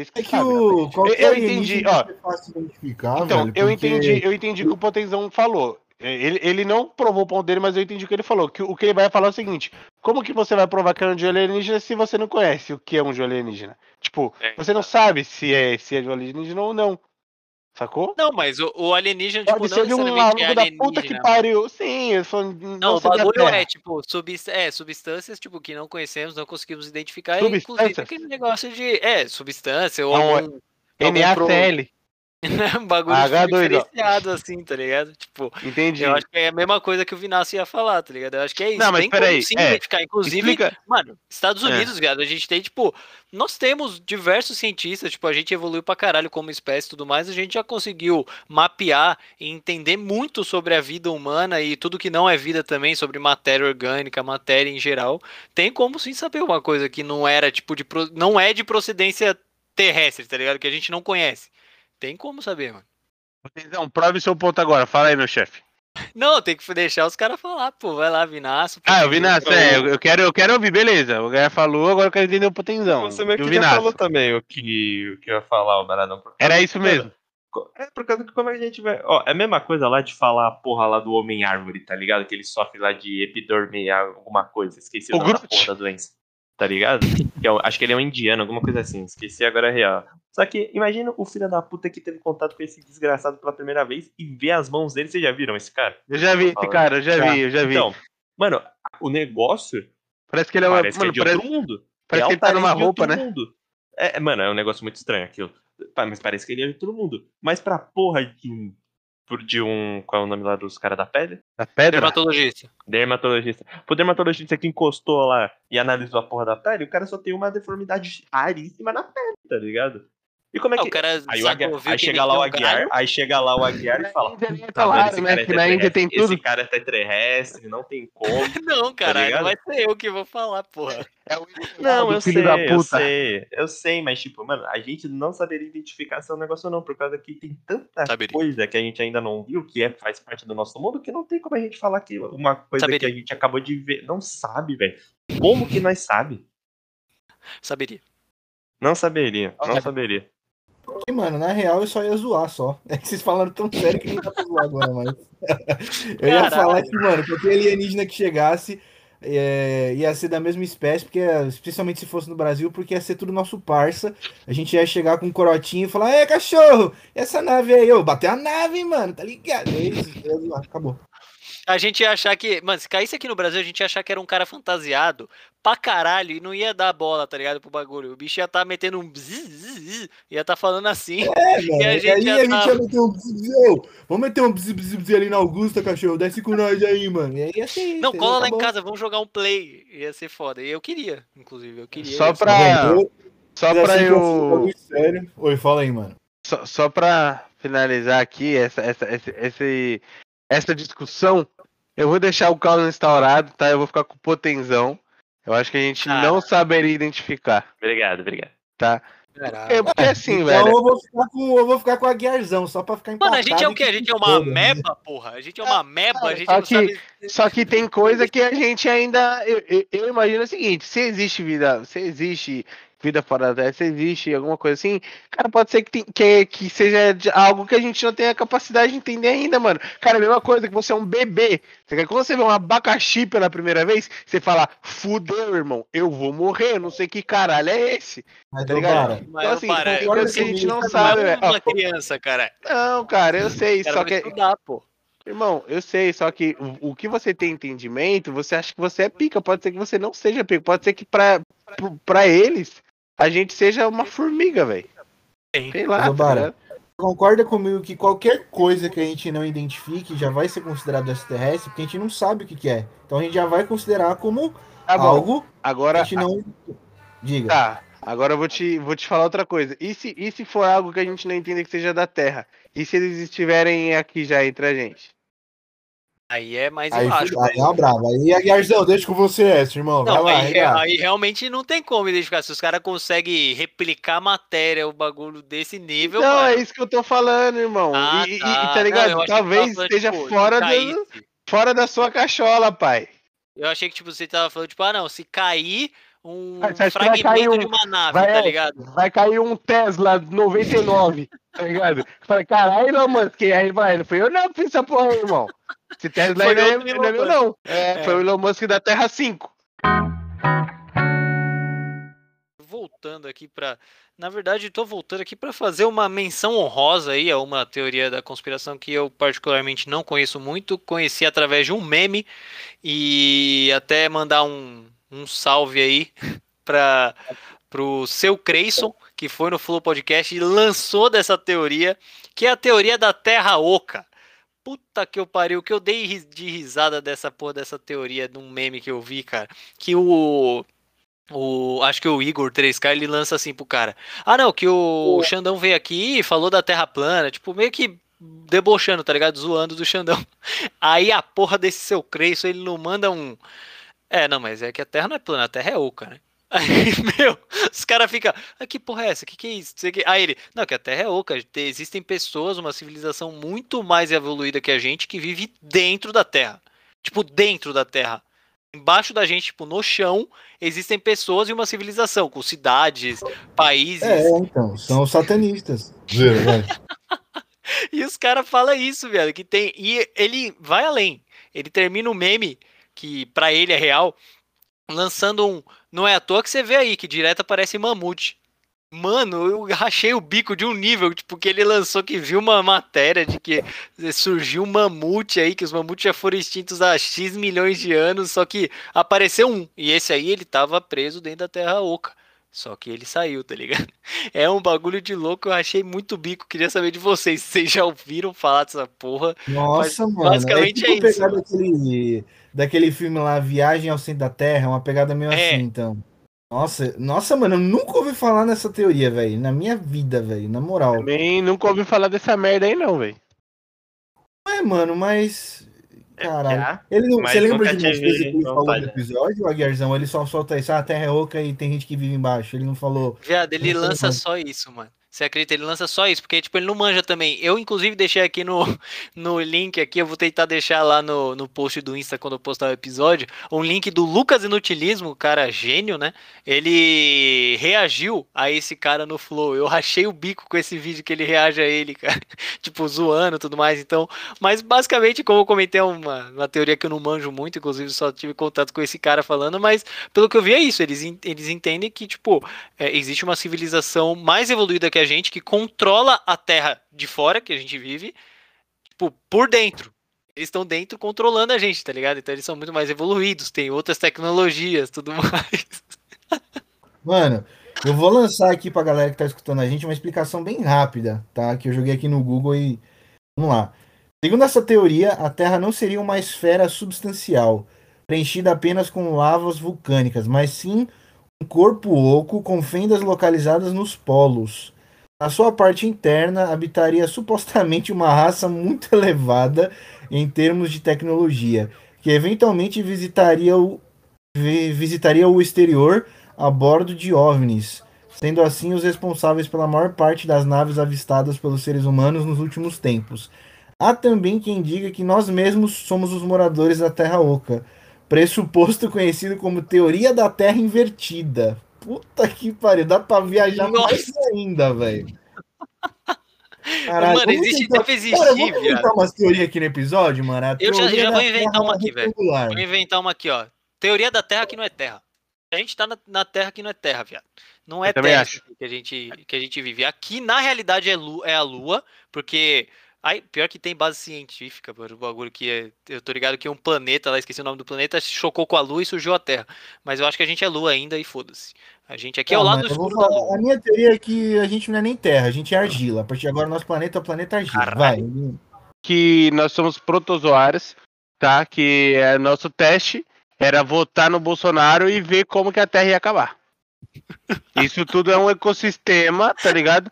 Vocês É que sabem, o. rapaz. qualquer eu entendi, ó. É Então, velho, eu porque- entendi, eu entendi o que o Potenzão falou. Ele, ele não provou o ponto dele, mas eu entendi o que ele falou. Que o que ele vai falar é o seguinte: como que você vai provar que é um de alienígena se você não conhece o que é um de alienígena? Tipo, É, você não sabe se é, se é de alienígena ou não. Sacou? Não, mas o, o alienígena, tipo, Pode não ser de um necessariamente é maluco da puta que pariu. Sim, eu sou. Não, o bagulho é, tipo, subs- é, substâncias, tipo, que não conhecemos, não conseguimos identificar. e, Inclusive, Substâncias? aquele negócio de, é, substância ou Não, algum, pro- NaCl. um bagulho H2O. diferenciado, assim, tá ligado? Tipo, Entendi. eu acho que é a mesma coisa que o Vinassi ia falar, tá ligado? Eu acho que é isso. Não, mas tem peraí, como sim é. Inclusive, Explica. Mano, Estados É. Unidos, viado, a gente tem, tipo, nós temos diversos cientistas, tipo, a gente evoluiu pra caralho como espécie e tudo mais, a gente já conseguiu mapear e entender muito sobre a vida humana e tudo que não é vida também, sobre matéria orgânica, matéria em geral. Tem como sim saber uma coisa que não era, tipo, de não é de procedência terrestre, tá ligado? Que a gente não conhece. Tem como saber, mano. Potenzão, prove seu ponto agora. Fala aí, meu chefe. Não, tem que deixar os caras falar, pô. Vai lá, Vinaço. Ah, o Vinassi, é, eu, eu quero, eu quero ouvir, beleza. O Gaia falou, agora eu quero entender o Potenzão. Você meio E o que já falou também o que, o que eu ia falar, o Baradão. Era isso mesmo. É por causa que como é que a gente vai. Ó, é a mesma coisa lá de falar a porra lá do Homem-Árvore, tá ligado? Que ele sofre lá de epidormia, alguma coisa. Esqueci o, da porra da doença. Tá ligado? Que é acho que ele é um indiano, alguma coisa assim. Esqueci agora é real. Só que imagina o filho da puta que teve contato com esse desgraçado pela primeira vez e vê as mãos dele. Vocês já viram esse cara? Eu já vi esse cara, eu já Já. vi, eu já vi. Então, mano, o negócio parece que ele é, uma, parece mano, que é de parece, outro mundo. parece que ele tá numa roupa, né? mundo. É, é, mano, é um negócio muito estranho aquilo. Mas parece que ele é de todo mundo. Mas pra porra de De um. Qual é o nome lá dos caras da pele? Da pedra. Dermatologista. Dermatologista. Pro dermatologista que encostou lá e analisou a porra da pele, o cara só tem uma deformidade raríssima na pele, tá ligado? E como é Ah, que. o cara Aí, o Aguiar, aí que chega lá o Aguiar, aí chega lá o Aguiar e fala. Nem é "Tá, claro, né? cara é Que na Índia tem tudo. Esse cara é extraterrestre, não tem como. Não, caralho, ligado? vai ser eu que vou falar, porra. É o Não, do eu sei, da eu sei, eu sei, mas tipo, mano, a gente não saberia identificar se é um negócio ou não, por causa que tem tanta Saberia. coisa que a gente ainda não viu, que é, faz parte do nosso mundo, que não tem como a gente falar que uma coisa Saberia. que a gente acabou de ver, não sabe, velho. Como que nós sabe? Saberia. Não saberia, não saberia. Porque, mano, na real eu só ia zoar só. É que vocês falaram tão sério que nem dá pra zoar agora, mas. eu ia Caralho. falar que, mano, qualquer alienígena que chegasse é, ia ser da mesma espécie, porque, especialmente se fosse no Brasil, porque ia ser tudo nosso parça. A gente ia chegar com um corotinho e falar: É, cachorro, e essa nave aí? Eu bater a nave, mano, tá ligado? É isso, eu ia zoar, acabou. A gente ia achar que. Mano, se caísse aqui no Brasil, a gente ia achar que era um cara fantasiado pra caralho e não ia dar bola, tá ligado? Pro bagulho. O bicho ia estar tá metendo um. Bzz, ia estar tá falando assim. É, mano. E a gente, aí ia, a gente tá... ia meter um. Bzz, vamos meter um bzz, bzz, bzz ali na Augusta, cachorro. Desce com nós aí, mano. E aí ia ser. Não, cola lá em casa, vamos jogar um play. Ia ser foda. E eu queria, inclusive. Eu queria. Só pra. Só pra eu. Sério. Oi, fala aí, mano. Só, só pra finalizar aqui essa, essa, essa, essa, essa discussão, eu vou deixar o caos instaurado, tá? Eu vou ficar com o potenzão. Eu acho que a gente ah. não saberia identificar. Obrigado, obrigado. Tá? É, porque assim, então velho. Eu vou, ficar com, eu vou ficar com a Guiarzão, só pra ficar empatado. Mano, a gente é o quê? A gente é uma meba, porra. A gente é uma meba, a gente só não que, sabe... Só que tem coisa que a gente ainda. Eu, eu, eu, imagino o seguinte: se existe vida, se existe vida fora da Terra, existe alguma coisa assim, cara, pode ser que, tem, que, que seja algo que a gente não tenha capacidade de entender ainda, mano. Cara, a mesma coisa que você é um bebê. Quando você vê um abacaxi pela primeira vez, você fala, fudeu, irmão, eu vou morrer, não sei que caralho é esse. Mas tá ligado? Então, assim, tem coisa que a gente não sabe, velho. uma criança, cara. Não, cara, eu sei, cara, só que. Estudar, pô. Irmão, eu sei, só que o, o, que você tem entendimento, você acha que você é pica, pode ser que você não seja pica, pode ser que pra, pra eles a gente seja uma formiga, velho. Sei lá. Zobara, tá concorda comigo que qualquer coisa que a gente não identifique já vai ser considerado extraterrestre, porque a gente não sabe o que, que é. Então a gente já vai considerar como tá algo agora, a gente não. Diga. Tá. Agora eu vou te, vou te falar outra coisa. E se, e se for algo que a gente não entende que seja da Terra? E se eles estiverem aqui já entre a gente? Aí é mais aí, embaixo. Aí é uma brava. Aí, Aguiarzão, deixa com você essa, irmão. Não, Vai aí, lá, aí, realmente não tem como identificar. Se os caras conseguem replicar a matéria, o bagulho desse nível. Não, cara... é isso que eu tô falando, irmão. Ah, e, tá. e, tá ligado? Não, Talvez esteja tipo, fora, do, fora da sua cachola, pai. Eu achei que tipo, você tava falando, tipo, ah, não, se cair um fragmento de uma nave, vai, tá ligado? Vai cair um Tesla 99, tá ligado? Falei, caralho, Elon Musk, aí vai, não fui eu não fiz essa porra, irmão. Esse Tesla aí não é, não é meu, não. É, é. Foi o Elon Musk da Terra 5. Voltando aqui para, na verdade, estou voltando aqui para fazer uma menção honrosa aí a uma teoria da conspiração que eu particularmente não conheço muito, conheci através de um meme e até mandar um, um salve aí para pro seu Creyson, que foi no Flow Podcast e lançou dessa teoria, que é a teoria da Terra Oca. Puta que eu pariu, que eu dei de risada dessa porra dessa teoria de um meme que eu vi, cara. Que o. O, acho que o Igor 3K ele lança assim pro cara. Ah, não, que o, o Xandão veio aqui e falou da Terra plana, tipo, meio que debochando, tá ligado? Zoando do Xandão. Aí a porra desse seu Creço, ele não manda um. É, não, mas é que a Terra não é plana, a Terra é oca, né? Aí, meu, os caras ficam, ah, que porra é essa? Que que é isso? Aí ele, não, que a Terra é oca. Existem pessoas, uma civilização muito mais evoluída que a gente que vive dentro da Terra. Tipo, dentro da Terra. Embaixo da gente, tipo, no chão, existem pessoas e uma civilização, com cidades, países. É, então, são satanistas. e os caras falam isso, velho, que tem. E ele vai além. Ele termina o um meme, que para ele é real, lançando um. Não é à toa que você vê aí, que direto aparece mamute. Mano, eu rachei o bico de um nível, tipo, que ele lançou que viu uma matéria de que surgiu um mamute aí, que os mamutes já foram extintos há X milhões de anos, só que apareceu um. E esse aí ele tava preso dentro da Terra Oca. Só que ele saiu, tá ligado? É um bagulho de louco, eu achei muito bico. Queria saber de vocês, se vocês já ouviram falar dessa porra. Nossa, mano. Basicamente é, tipo é isso. Daquele filme lá, Viagem ao Centro da Terra, uma pegada meio é. assim, então. Nossa, nossa, mano, eu nunca ouvi falar nessa teoria, velho. Na minha vida, velho, na moral. Também nunca ouvi falar dessa merda aí, não, velho. É, mano, mas Caralho. Ele não, você lembra de umas coisas que ele falou no episódio, o Aguiarzão? Ele só solta isso, ah, a terra é oca e tem gente que vive embaixo. Ele não falou. Viado, ele lança só isso, mano. Você acredita? Ele lança só isso, porque tipo, ele não manja também. Eu, inclusive, deixei aqui no, no link aqui, eu vou tentar deixar lá no, no post do Insta quando eu postar o episódio, um link do Lucas Inutilismo, cara gênio, né? Ele reagiu a esse cara no Flow. Eu rachei o bico com esse vídeo que ele reage a ele, cara. tipo, zoando e tudo mais. Então, mas basicamente, como eu comentei, é uma, uma teoria que eu não manjo muito, inclusive só tive contato com esse cara falando, mas pelo que eu vi é isso. Eles, eles entendem que, tipo, é, existe uma civilização mais evoluída que a gente que controla a terra de fora que a gente vive, tipo, por dentro. eles estão dentro controlando a gente, tá ligado? Então eles são muito mais evoluídos, tem outras tecnologias, tudo mais. Mano, eu vou lançar aqui pra galera que tá escutando a gente uma explicação bem rápida, tá? Que eu joguei aqui no Google e. Vamos lá. Segundo essa teoria, a Terra não seria uma esfera substancial, preenchida apenas com lavas vulcânicas, mas sim um corpo oco com fendas localizadas nos polos. Na sua parte interna habitaria supostamente uma raça muito elevada em termos de tecnologia, que eventualmente visitaria o, visitaria o exterior a bordo de OVNIs, sendo assim os responsáveis pela maior parte das naves avistadas pelos seres humanos nos últimos tempos. Há também quem diga que nós mesmos somos os moradores da Terra Oca, pressuposto conhecido como teoria da Terra invertida. Puta que pariu, dá pra viajar Nossa. mais ainda, velho. Mano, vamos existe, tentar- deve existir, Cara, vamos viado. inventar umas teorias aqui no episódio, mano. A Eu já- teoria já vou inventar uma aqui, velho. Vou inventar uma aqui, ó. Teoria da Terra que não é Terra. A gente tá na, na Terra que não é Terra, viado. Não é Eu também Terra acho. que a gente que a gente vive. Aqui na realidade é, lu, é a Lua, porque aí pior que tem base científica, mano, o bagulho que é, eu tô ligado que um planeta, lá esqueci o nome do planeta, chocou com a Lua e surgiu a Terra. Mas eu acho que a gente é Lua ainda e foda-se. A gente aqui é o Ah, lado escuro da falar- Lua. A minha teoria é que a gente não é nem terra, a gente é argila. A partir de agora, nosso planeta é o planeta argila. Caralho. Vai. Que nós somos protozoários, tá? Que é nosso teste era votar no Bolsonaro e ver como que a Terra ia acabar. Isso tudo é um ecossistema, tá ligado?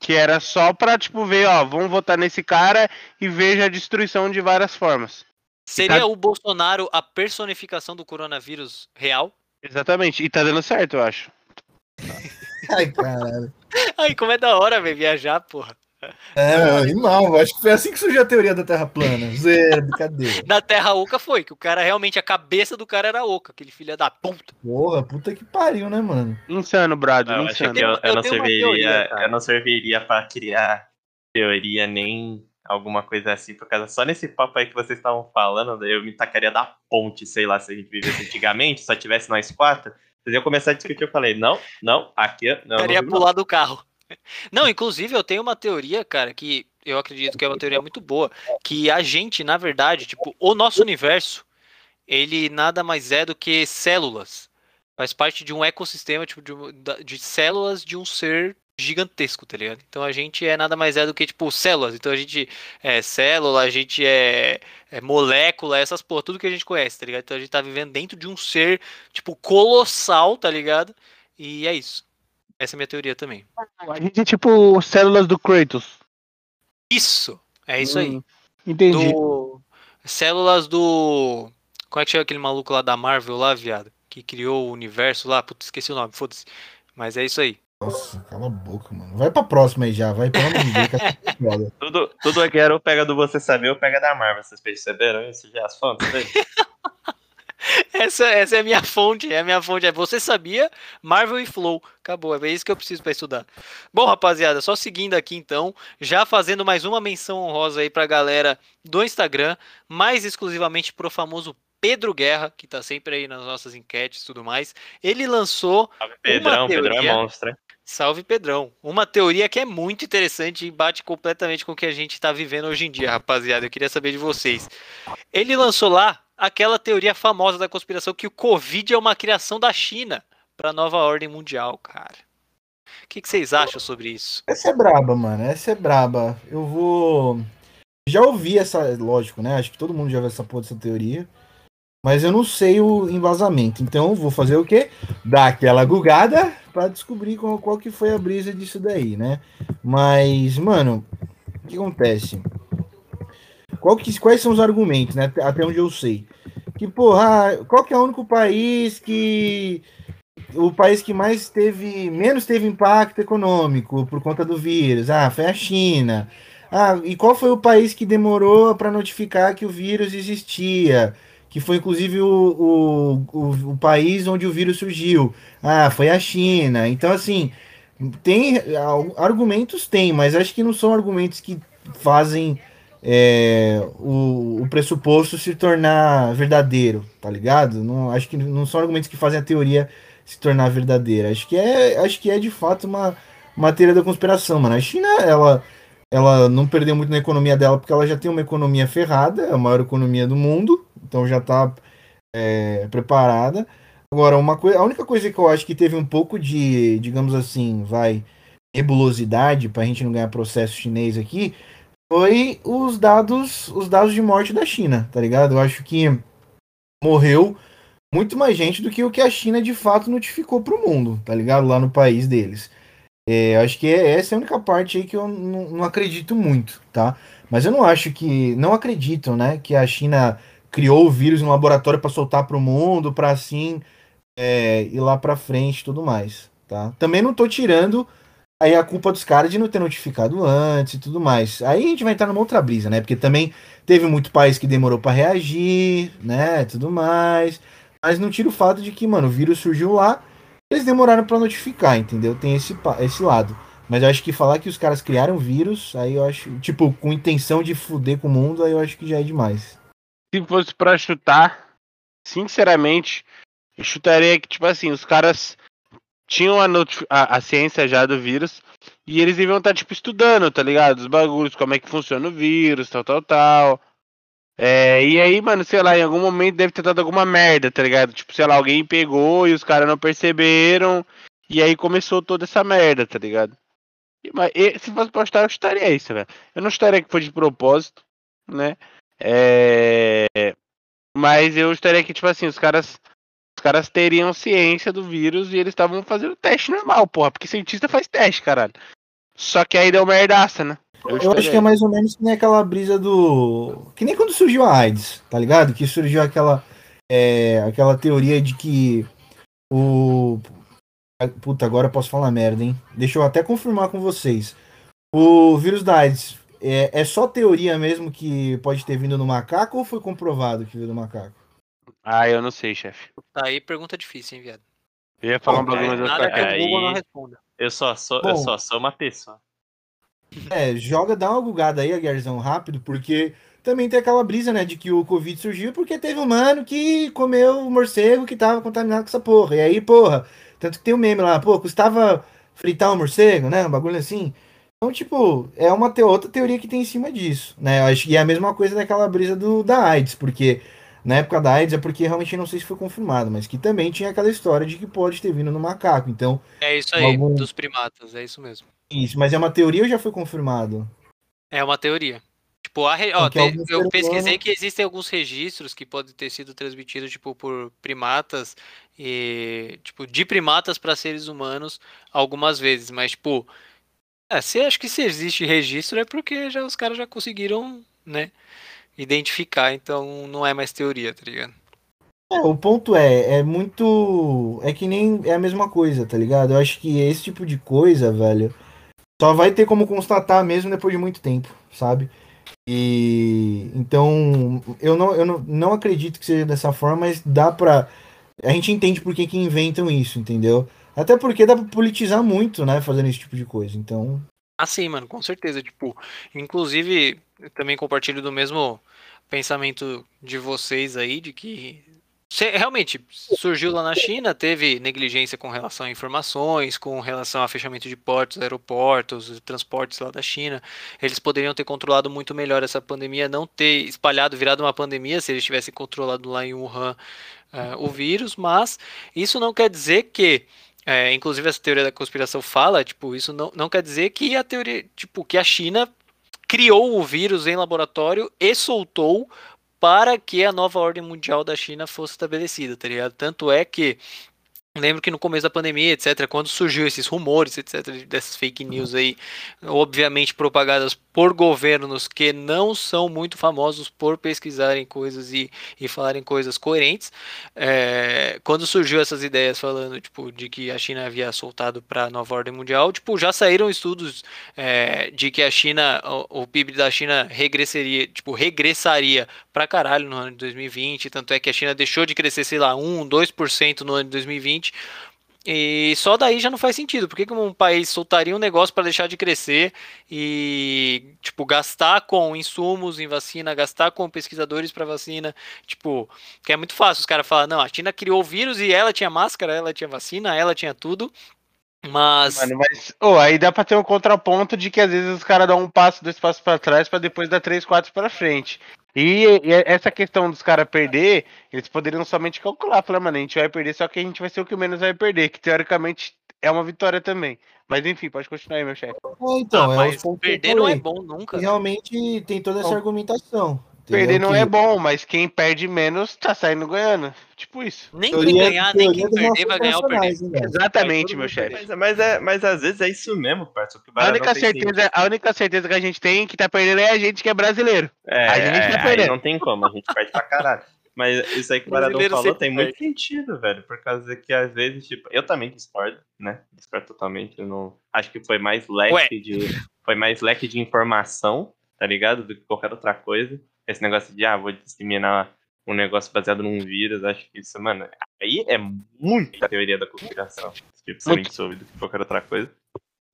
Que era só pra, tipo, ver, ó, vamos votar nesse cara e veja a destruição de várias formas. Seria Tá- o Bolsonaro a personificação do coronavírus real? Exatamente. E tá dando certo, eu acho. Ai, caralho. Ai, como é da hora, velho, viajar, porra. É, animal. Acho que foi assim que surgiu a teoria da Terra plana. Zero, brincadeira. Na Terra Oca foi, que o cara realmente, a cabeça do cara era oca, aquele filho da puta. Porra, puta que pariu, né, mano? Insano, Brad, Eu acho insano. que eu, eu Eu não serviria, teoria, eu não serviria pra criar teoria nem alguma coisa assim, por causa só nesse papo aí que vocês estavam falando, eu me tacaria da ponte, sei lá, se a gente vivesse antigamente, só tivesse nós quatro, vocês iam começar a discutir, eu falei, não, não, aqui, não, O não, cara ia vivo, não. pular do carro. Não, inclusive eu tenho uma teoria, cara, que eu acredito que é uma teoria muito boa, que a gente, na verdade, tipo, o nosso universo, ele nada mais é do que células. Faz parte de um ecossistema, tipo, de, de células de um ser gigantesco, tá ligado? Então a gente é nada mais é do que, tipo, células. Então a gente é célula, a gente é, é molécula, essas porra, tudo que a gente conhece, tá ligado? Então a gente tá vivendo dentro de um ser, tipo, colossal, tá ligado? E é isso. Essa é a minha teoria também. A gente é tipo células do Kratos. Isso! É isso aí. Hum, Entendi. Do... Células do. Como é que chama aquele maluco lá da Marvel lá, viado? Que criou o universo lá. Putz, esqueci o nome, foda-se. Mas é isso aí. Nossa, cala a boca, mano. Vai pra próxima aí já, vai pelo amor de Deus. que é foda. Tudo, tudo aqui era ou pega do Você Saber ou pega da Marvel, vocês perceberam isso? Já as fontes aí? Essa, essa é a minha fonte. É a minha fonte. É você sabia? Marvel e Flow. Acabou. É isso que eu preciso pra estudar. Bom, rapaziada, só seguindo aqui então. Já fazendo mais uma menção honrosa aí pra galera do Instagram. Mais exclusivamente pro famoso Pedro Guerra, que tá sempre aí nas nossas enquetes e tudo mais. Ele lançou Salve, Pedrão, Pedrão é teoria. monstro, hein? Salve Pedrão. Uma teoria que é muito interessante e bate completamente com o que a gente está vivendo hoje em dia, rapaziada. Eu queria saber de vocês. Ele lançou lá aquela teoria famosa da conspiração que o Covid é uma criação da China para nova ordem mundial, cara. O que, que vocês acham sobre isso? Essa é braba, mano. Essa é braba. Eu vou. Já ouvi essa. Lógico, né? Acho que todo mundo já viu essa porra dessa teoria. Mas eu não sei o embasamento. Então vou fazer o quê? Dar aquela gugada pra descobrir qual, qual que foi a brisa disso daí, né? Mas, mano, o que acontece? Qual que, quais são os argumentos, né? Até onde eu sei. Que, porra, qual que é o único país que o país que mais teve, menos teve impacto econômico por conta do vírus. Ah, foi a China. Ah, e qual foi o país que demorou para notificar que o vírus existia? Que foi inclusive o, o, o, o país onde o vírus surgiu. Ah, foi a China. Então, assim, tem argumentos, tem, mas acho que não são argumentos que fazem é, o, o pressuposto se tornar verdadeiro, tá ligado? Não, acho que não são argumentos que fazem a teoria se tornar verdadeira. Acho que é, acho que é de fato uma, uma teoria da conspiração, mano. A China, ela, ela não perdeu muito na economia dela, porque ela já tem uma economia ferrada, é a maior economia do mundo, então já está é, preparada. Agora, uma coisa, a única coisa que eu acho que teve um pouco de, digamos assim, vai, nebulosidade, para a gente não ganhar processo chinês aqui, foi os dados, os dados de morte da China, tá ligado? Eu acho que morreu muito mais gente do que o que a China de fato notificou para o mundo, tá ligado? Lá no país deles. É, acho que é, essa é a única parte aí que eu não, acredito muito, tá? Mas eu não acho que. Não acredito, né? Que a China criou o vírus no laboratório para soltar para o mundo, para assim é, ir lá para frente e tudo mais, tá? Também não tô tirando aí a culpa dos caras de não ter notificado antes e tudo mais. Aí a gente vai entrar numa outra brisa, né? Porque também teve muito país que demorou para reagir, né? Tudo mais. Mas não tira o fato de que, mano, o vírus surgiu lá eles demoraram para notificar, entendeu? Tem esse, esse lado. Mas eu acho que falar que os caras criaram vírus, aí eu acho, tipo, com intenção de fuder com o mundo, aí eu acho que já é demais. Se fosse para chutar, sinceramente, eu chutaria que, tipo assim, os caras tinham a, a, a, ciência já do vírus e eles deviam estar, tá, tipo, estudando, tá ligado? Os bagulhos, como é que funciona o vírus, tal, tal, tal. É, e aí, mano, sei lá, em algum momento deve ter dado alguma merda, tá ligado? Tipo, sei lá, alguém pegou e os caras não perceberam. E aí começou toda essa merda, tá ligado? E, mas e, se fosse postar, eu estaria isso, velho. Eu não estaria que foi de propósito, né? É, mas eu estaria que, tipo assim, os caras. Caras teriam ciência do vírus e eles estavam fazendo teste normal, porra. Porque cientista faz teste, caralho. Só que aí deu merdaça, né? Eu, eu acho que é mais ou menos que nem aquela brisa do. Que nem quando surgiu a AIDS, tá ligado? Que surgiu aquela. É, aquela teoria de que o. Puta, agora eu posso falar merda, hein? Deixa eu até confirmar com vocês. O vírus da AIDS é, é só teoria mesmo que pode ter vindo no macaco ou foi comprovado que veio do macaco? Ah, eu não sei, chefe. Tá aí pergunta difícil, hein, viado? Eu ia falar Bom, um bagulho, mas eu nada que o Google não responda. Eu só sou, Bom, eu só sou uma pessoa. É, joga, dá uma bugada aí, Guerzão, rápido, porque também tem aquela brisa, né, de que o Covid surgiu porque teve um mano que comeu o morcego que tava contaminado com essa porra. E aí, porra, tanto que tem o um meme lá, pô, custava fritar um morcego, né, um bagulho assim. Então, tipo, é uma te outra teoria que tem em cima disso, né? Eu acho que é a mesma coisa daquela brisa do, da AIDS, porque na época da AIDS é porque realmente não sei se foi confirmado, mas que também tinha aquela história de que pode ter vindo no macaco. Então. É isso aí, algum... dos primatas, é isso mesmo. Isso, mas é uma teoria ou já foi confirmado? É uma teoria. Tipo, a re... Ó, tem, eu pesquisei que existem alguns registros que podem ter sido transmitidos tipo por primatas e tipo de primatas para seres humanos algumas vezes, mas tipo, é, se acho que se existe registro é porque já os caras já conseguiram, né, identificar, então não é mais teoria, tá ligado? É, o ponto é, é muito. É que nem. É a mesma coisa, tá ligado? Eu acho que esse tipo de coisa, velho, só vai ter como constatar mesmo depois de muito tempo, sabe? E então eu não, eu não, não acredito que seja dessa forma, mas dá pra. A gente entende por que, que inventam isso, entendeu? Até porque dá pra politizar muito, né? Fazendo esse tipo de coisa. Então. Ah, sim, mano, com certeza. Tipo, inclusive, também compartilho do mesmo pensamento de vocês aí, de que realmente surgiu lá na China, teve negligência com relação a informações, com relação a fechamento de portos, aeroportos, transportes lá da China. Eles poderiam ter controlado muito melhor essa pandemia, não ter espalhado, virado uma pandemia, se eles tivessem controlado lá em Wuhan uh, o vírus, mas isso não quer dizer que é, inclusive essa teoria da conspiração fala, tipo, isso não, não quer dizer que a teoria, tipo, que a China criou o vírus em laboratório e soltou para que a nova ordem mundial da China fosse estabelecida, tá ligado? Tanto é que Lembro que no começo da pandemia, etc., quando surgiu esses rumores, etc., dessas fake news aí, obviamente propagadas por governos que não são muito famosos por pesquisarem coisas e, e falarem coisas coerentes, é, quando surgiu essas ideias falando, tipo, de que a China havia soltado para a nova ordem mundial, tipo, já saíram estudos é, de que a China, o, o PIB da China regressaria, tipo, regressaria para caralho no ano de 2020, tanto é que a China deixou de crescer, sei lá, 1, 2% no ano de 2020, e só daí já não faz sentido. Por que, que um país soltaria um negócio para deixar de crescer e, tipo, gastar com insumos em vacina, gastar com pesquisadores para vacina? Tipo, que é muito fácil. Os caras falam, não, a China criou o vírus e ela tinha máscara, ela tinha vacina, ela tinha tudo. Mas. Mano, mas oh, aí dá pra ter um contraponto de que às vezes os caras dão um passo, dois passos pra trás pra depois dar três, quatro pra frente. E, e essa questão dos caras perder, eles poderiam somente calcular. Falar, mano, a gente vai perder, só que a gente vai ser o que menos vai perder, que teoricamente é uma vitória também. Mas enfim, pode continuar aí, meu chefe. É, então, Ah, é mas perder não é bom nunca. Né? realmente tem toda essa Bom, argumentação. Perder não Que é bom, mas quem perde menos tá saindo ganhando. Tipo isso. Nem quem ganhar, nem quem perder vai ganhar ou perder. velho? Exatamente, meu chefe. Mas, mas, é, mas às vezes é isso mesmo, parceiro. A única, certeza, a única certeza que a gente tem que tá perdendo é a gente que é brasileiro. É, A gente é, tá aí perdendo. não tem como, a gente perde pra caralho. Mas isso aí que o Baradão falou tem muito sentido, velho. Por causa que às vezes, tipo, eu também discordo, né? Discordo totalmente. Eu não... Acho que foi mais leque Ué. de. Foi mais leque de informação, tá ligado? Do que qualquer outra coisa. Esse negócio de, ah, vou disseminar um negócio baseado num vírus, acho que isso, mano, aí é muita teoria da conspiração. Tipo, você nem soube do que qualquer outra coisa.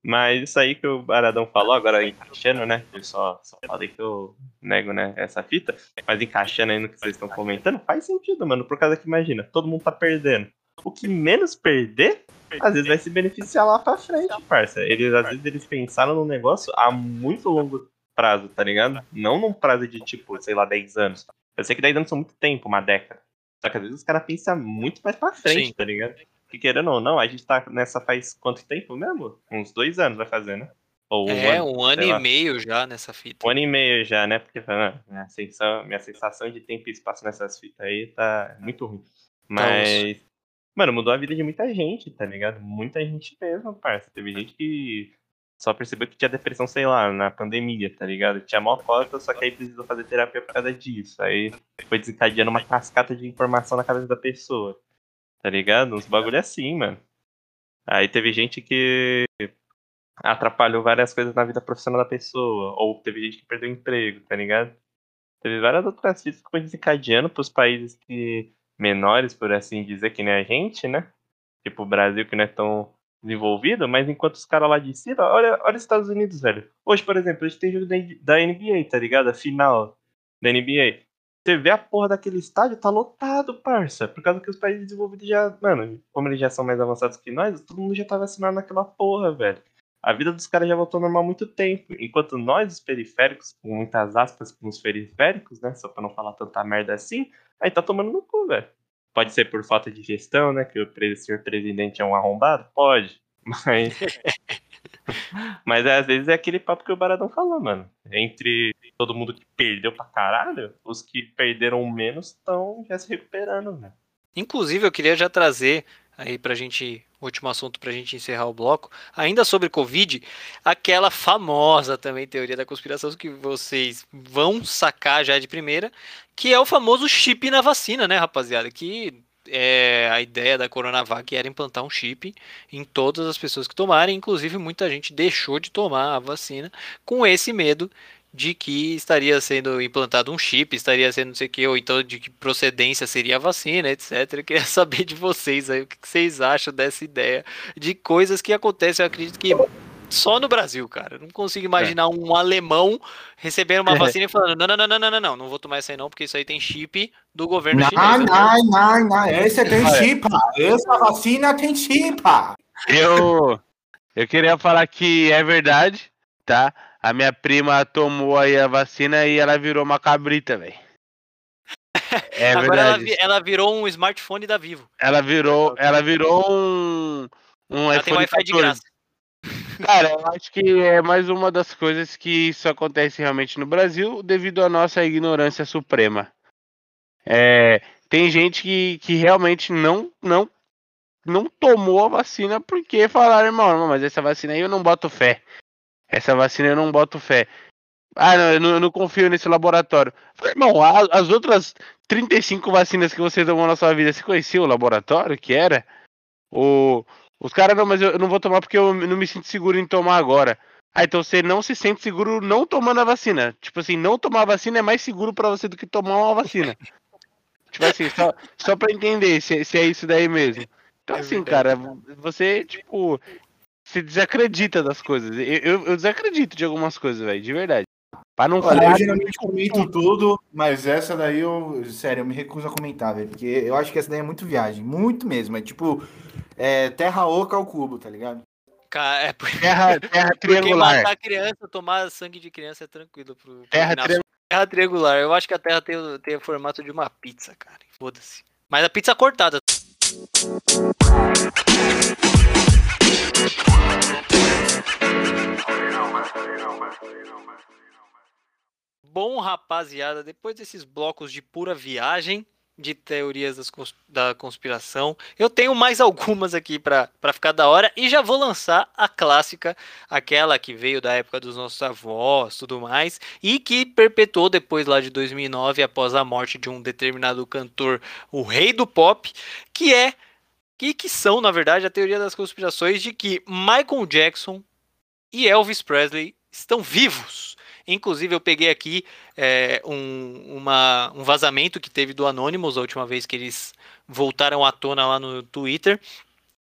Mas isso aí que o Baradão falou, agora encaixando, né? Eu só, só falei que eu nego, né, essa fita. Mas encaixando aí no que vocês estão comentando, faz sentido, mano. Por causa que, imagina, todo mundo tá perdendo. O que menos perder, às vezes vai se beneficiar lá pra frente, parça. Eles, às vezes, eles pensaram no negócio a muito longo prazo, tá ligado? Não num prazo de, tipo, sei lá, 10 anos. Eu sei que 10 anos são muito tempo, uma década. Só que às vezes os caras pensam muito mais pra frente, Sim. tá ligado? Que querendo ou não, a gente tá nessa faz quanto tempo mesmo? Uns dois anos vai fazer, né? Ou um É, ano, um ano e lá. meio já nessa fita. Um ano e meio já, né? Porque ah, minha, sensação, minha sensação de tempo e espaço nessas fitas aí tá muito ruim. Mas, mano, mudou a vida de muita gente, tá ligado? Muita gente mesmo, parça. Teve gente que só percebeu que tinha depressão, sei lá, na pandemia, tá ligado? Tinha mó cota, só que aí precisou fazer terapia por causa disso. Aí foi desencadeando uma cascata de informação na cabeça da pessoa. Tá ligado? Uns bagulho assim, mano. Aí teve gente que atrapalhou várias coisas na vida profissional da pessoa. Ou teve gente que perdeu emprego, tá ligado? Teve várias outras coisas que foi desencadeando pros países que menores, por assim dizer, que nem a gente, né? Tipo o Brasil, que não é tão desenvolvido, mas enquanto os caras lá de cima, olha, olha os Estados Unidos, velho. Hoje, por exemplo, a gente tem jogo da NBA, tá ligado? A final da NBA. Você vê a porra daquele estádio, tá lotado, parça. Por causa que os países desenvolvidos já. Mano, como eles já são mais avançados que nós, todo mundo já tá vacinado naquela porra, velho. A vida dos caras já voltou ao normal há muito tempo. Enquanto nós, os periféricos, com muitas aspas com os periféricos, né? Só pra não falar tanta merda assim, aí tá tomando no cu, velho. Pode ser por falta de gestão, né? Que o senhor presidente é um arrombado? Pode. Mas. Mas às vezes é aquele papo que o Baradão falou, mano. Entre todo mundo que perdeu pra caralho, os que perderam menos estão já se recuperando, né? Inclusive, eu queria já trazer aí pra gente, último assunto pra gente encerrar o bloco, ainda sobre Covid, aquela famosa também teoria da conspiração que vocês vão sacar já de primeira, que é o famoso chip na vacina, né, rapaziada? Que é, a ideia da Coronavac era implantar um chip em todas as pessoas que tomarem, inclusive muita gente deixou de tomar a vacina com esse medo de que estaria sendo implantado um chip, estaria sendo não sei o que, ou então de que procedência seria a vacina, etc. Eu queria saber de vocês aí o que vocês acham dessa ideia de coisas que acontecem, eu acredito que só no Brasil, cara. Eu não consigo imaginar um alemão recebendo uma vacina e falando: não, não, não, não, não, não, não, não vou tomar essa aí não, porque isso aí tem chip do governo chinês. Não, não, não, não. Esse tem Olha. chip. Essa vacina tem chip. Eu, eu queria falar que é verdade, tá? A minha prima tomou aí a vacina e ela virou uma cabrita, velho. É Agora ela, ela virou um smartphone da Vivo. Ela virou, ela virou um, um Ela tem iPhone Wi-Fi de 14. graça. Cara, eu acho que é mais uma das coisas que isso acontece realmente no Brasil devido à nossa ignorância suprema. É, tem gente que, que realmente não, não, não tomou a vacina porque falaram, irmão, mas essa vacina aí eu não boto fé. Essa vacina eu não boto fé. Ah, não, eu não, eu não confio nesse laboratório. Falei, irmão, a- as outras 35 vacinas que você tomou na sua vida, você conhecia o laboratório que era? O, os caras, não, mas eu eu não vou tomar porque eu não me sinto seguro em tomar agora. Ah, então você não se sente seguro não tomando a vacina. Tipo assim, não tomar a vacina é mais seguro pra você do que tomar uma vacina. tipo assim, só, só pra entender se, se é isso daí mesmo. Então, É assim, cara, você, tipo, se desacredita das coisas. Eu, eu, eu desacredito de algumas coisas, velho, de verdade. Pra não Olha, falar. eu geralmente comento tudo, mas essa daí eu, sério, eu me recuso a comentar, velho, porque eu acho que essa daí é muito viagem, muito mesmo, é tipo, é terra oca ao cubo, tá ligado? Cara, é porque, Terra, terra porque triangular. matar criança, tomar sangue de criança é tranquilo pro, Terra triangular. Terra triangular. Eu acho que a Terra tem, o- tem o formato de uma pizza, cara. Foda-se. Mas a pizza cortada. Bom, rapaziada, depois desses blocos de pura viagem de teorias cons- da conspiração, eu tenho mais algumas aqui pra ficar da hora e já vou lançar a clássica, aquela que veio da época dos nossos avós, tudo mais, e que perpetuou depois lá de 2009 após a morte de um determinado cantor, o rei do pop, que é que, que são, na verdade, a teoria das conspirações de que Michael Jackson e Elvis Presley estão vivos. Inclusive, eu peguei aqui é, um, uma- um vazamento que teve do Anonymous a última vez que eles voltaram à tona lá no Twitter.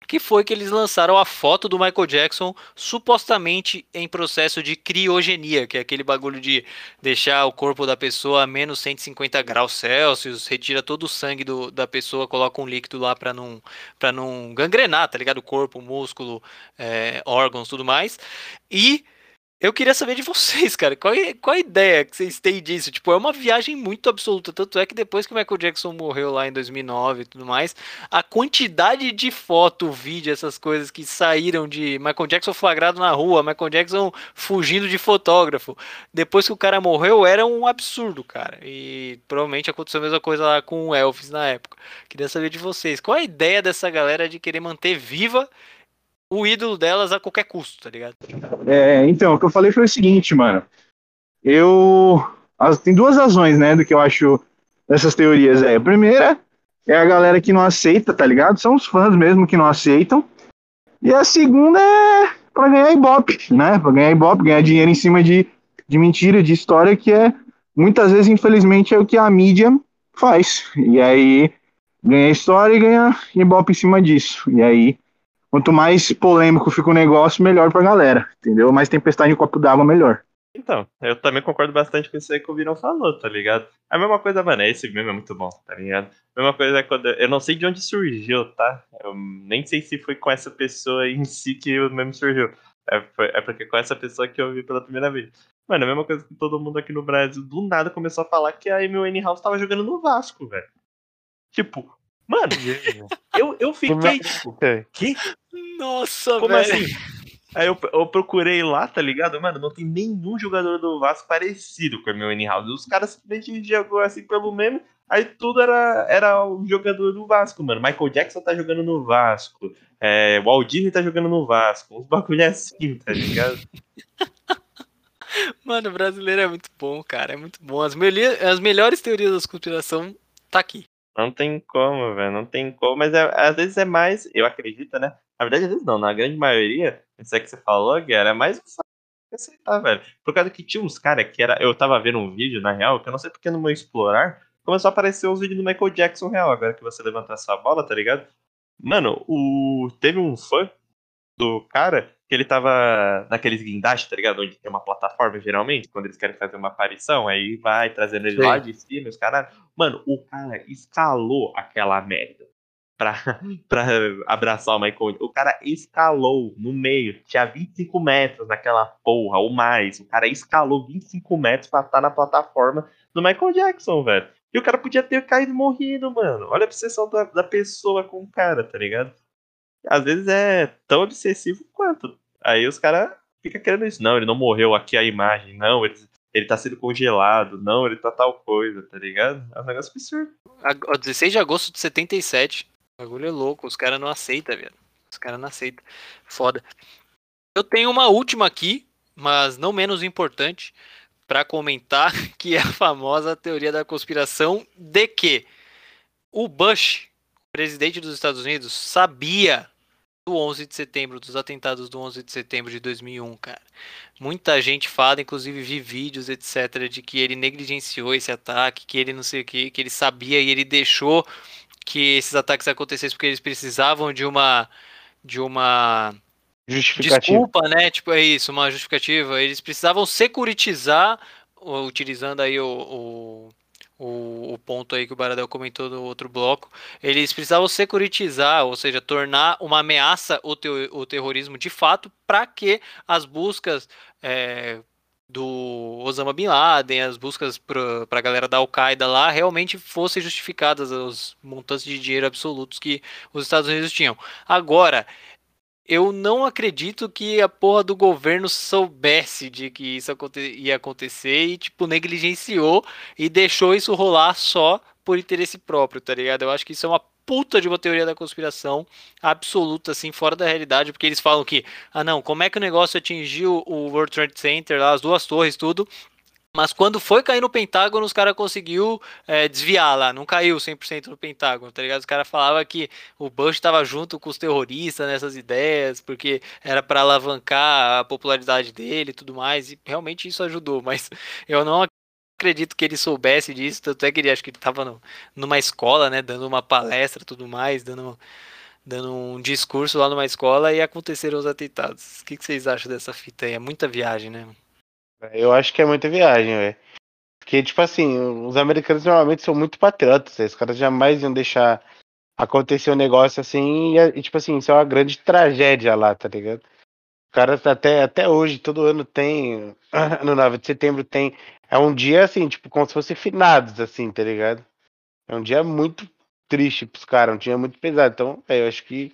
Que foi que eles lançaram a foto do Michael Jackson supostamente em processo de criogenia, que é aquele bagulho de deixar o corpo da pessoa a menos 150 graus Celsius, retira todo o sangue do- da pessoa, coloca um líquido lá pra não, pra não gangrenar, tá ligado? O corpo, músculo, é, órgãos, tudo mais. E eu queria saber de vocês, cara, qual, é- qual a ideia que vocês têm disso? Tipo, é uma viagem muito absoluta, tanto é que depois que o Michael Jackson morreu lá em 2009 e tudo mais, a quantidade de foto, vídeo, essas coisas que saíram de Michael Jackson flagrado na rua, Michael Jackson fugindo de fotógrafo, depois que o cara morreu, era um absurdo, cara. E provavelmente aconteceu a mesma coisa lá com o Elvis na época. Queria saber de vocês, qual a ideia dessa galera de querer manter viva o ídolo delas a qualquer custo, tá ligado? É, então, o que eu falei foi o seguinte, mano. Eu. tem duas razões, né, do que eu acho dessas teorias. É, a primeira é a galera que não aceita, tá ligado? São os fãs mesmo que não aceitam. E a segunda é pra ganhar ibope, né? Pra ganhar ibope, ganhar dinheiro em cima de, de mentira, de história, que é muitas vezes, infelizmente, é o que a mídia faz. E aí ganha história e ganha ibope em cima disso. E aí Quanto mais polêmico fica o negócio, melhor pra galera, entendeu? Mais tempestade em copo d'água, melhor. Então, eu também concordo bastante com isso aí que o Virão falou, tá ligado? A mesma coisa, mano, esse meme é muito bom, tá ligado? A mesma coisa é quando. Eu não sei de onde surgiu, tá? Eu nem sei se foi com essa pessoa em si que o meme surgiu. É, foi- é porque com essa pessoa que eu vi pela primeira vez. Mano, a mesma coisa que todo mundo aqui no Brasil do nada começou a falar que a Amy House tava jogando no Vasco, velho. Tipo, mano, eu, eu fiquei, tipo, que? Nossa, Como velho. assim? Aí eu, eu procurei lá, tá ligado? Mano, não tem nenhum jogador do Vasco parecido com o meu House. Os caras simplesmente jogou assim pelo meme, aí tudo era, era o jogador do Vasco, mano. Michael Jackson tá jogando no Vasco, é, Walt Disney tá jogando no Vasco, uns bagulho assim, tá ligado? Mano, o brasileiro é muito bom, cara. É muito bom. As, melhor- as melhores teorias da conspiração tá aqui. Não tem como, velho, não tem como, mas é- às vezes é mais, eu acredito, né? Na verdade, às vezes não, na grande maioria, isso aí que você falou, Guerra, é mais aceitar, velho. Por causa que tinha uns caras que era. Eu tava vendo um vídeo, na real, que eu não sei porque no meu explorar, começou a aparecer os vídeos do Michael Jackson real, agora que você levantou essa bola, tá ligado? Mano, o. Teve um fã do cara que ele tava naqueles guindastes, tá ligado? Onde tem uma plataforma, geralmente, quando eles querem fazer uma aparição, aí vai trazendo ele Sei. lá de cima, os caras. Mano, o cara escalou aquela merda pra, pra abraçar o Michael. O cara escalou no meio, tinha 25 metros naquela porra, ou mais. O cara escalou 25 metros pra estar na plataforma do Michael Jackson, velho. E o cara podia ter caído e morrido, mano. Olha a obsessão da, da pessoa com o cara, tá ligado? Às vezes é tão obsessivo quanto. Aí os caras ficam querendo isso. Não, ele não morreu aqui a imagem. Não, ele, ele tá sendo congelado. Não, ele tá tal coisa, tá ligado? É um negócio absurdo. A- ó, 16 de agosto de 77. O bagulho é louco. Os caras não aceitam, velho. Os caras não aceitam. Foda. Eu tenho uma última aqui, mas não menos importante, pra comentar, que é a famosa teoria da conspiração de que o Bush, presidente dos Estados Unidos, sabia do 11 de setembro, dos atentados do 11 de setembro de 2001, cara. Muita gente fala, inclusive vi vídeos, etc, de que ele negligenciou esse ataque, que ele não sei o que, que ele sabia e ele deixou que esses ataques acontecessem porque eles precisavam de uma de uma desculpa, né? Tipo, é isso, uma justificativa. Eles precisavam securitizar, utilizando aí o, o, o, o, ponto aí que o Baradel comentou no outro bloco. Eles precisavam securitizar, ou seja, tornar uma ameaça o, te, o terrorismo de fato, para que as buscas é, do Osama Bin Laden, as buscas para a galera da Al-Qaeda lá, realmente fossem justificadas os montantes de dinheiro absolutos que os Estados Unidos tinham. Agora, eu não acredito que a porra do governo soubesse de que isso ia acontecer e, tipo, negligenciou e deixou isso rolar só por interesse próprio, tá ligado? Eu acho que isso é uma puta de uma teoria da conspiração absoluta, assim, fora da realidade, porque eles falam que, ah não, como é que o negócio atingiu o World Trade Center, lá, as duas torres, tudo, mas quando foi cair no Pentágono, os caras conseguiu é, desviar lá, não caiu 100% no Pentágono, tá ligado? Os caras falavam que o Bush estava junto com os terroristas nessas ideias, porque era para alavancar a popularidade dele e tudo mais, e realmente isso ajudou, mas eu não acredito que ele soubesse disso, tanto é que ele acho que ele estava numa escola, né, dando uma palestra tudo mais, dando, dando um discurso lá numa escola e aconteceram os atentados. O que, que vocês acham dessa fita aí? É muita viagem, né? Eu acho que é muita viagem, velho. Porque, tipo assim, os americanos normalmente são muito patriotas, os caras jamais iam deixar acontecer um negócio assim, e, tipo assim, isso é uma grande tragédia lá, tá ligado? Os caras até, até hoje, todo ano tem, no 9 de setembro tem, é um dia assim, tipo, como se fosse finados, assim, tá ligado? É um dia muito triste pros caras, um dia muito pesado, então, é, eu acho que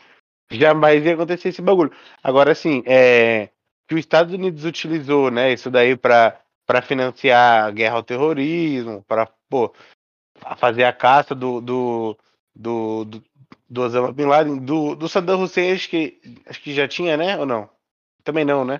jamais ia acontecer esse bagulho. Agora, assim, é que os Estados Unidos utilizou, né, isso daí para financiar a guerra ao terrorismo, para fazer a caça do, do, do, do, do Osama Bin Laden, do, do Saddam Hussein, acho que, acho que já tinha, né, ou não? Também não, né?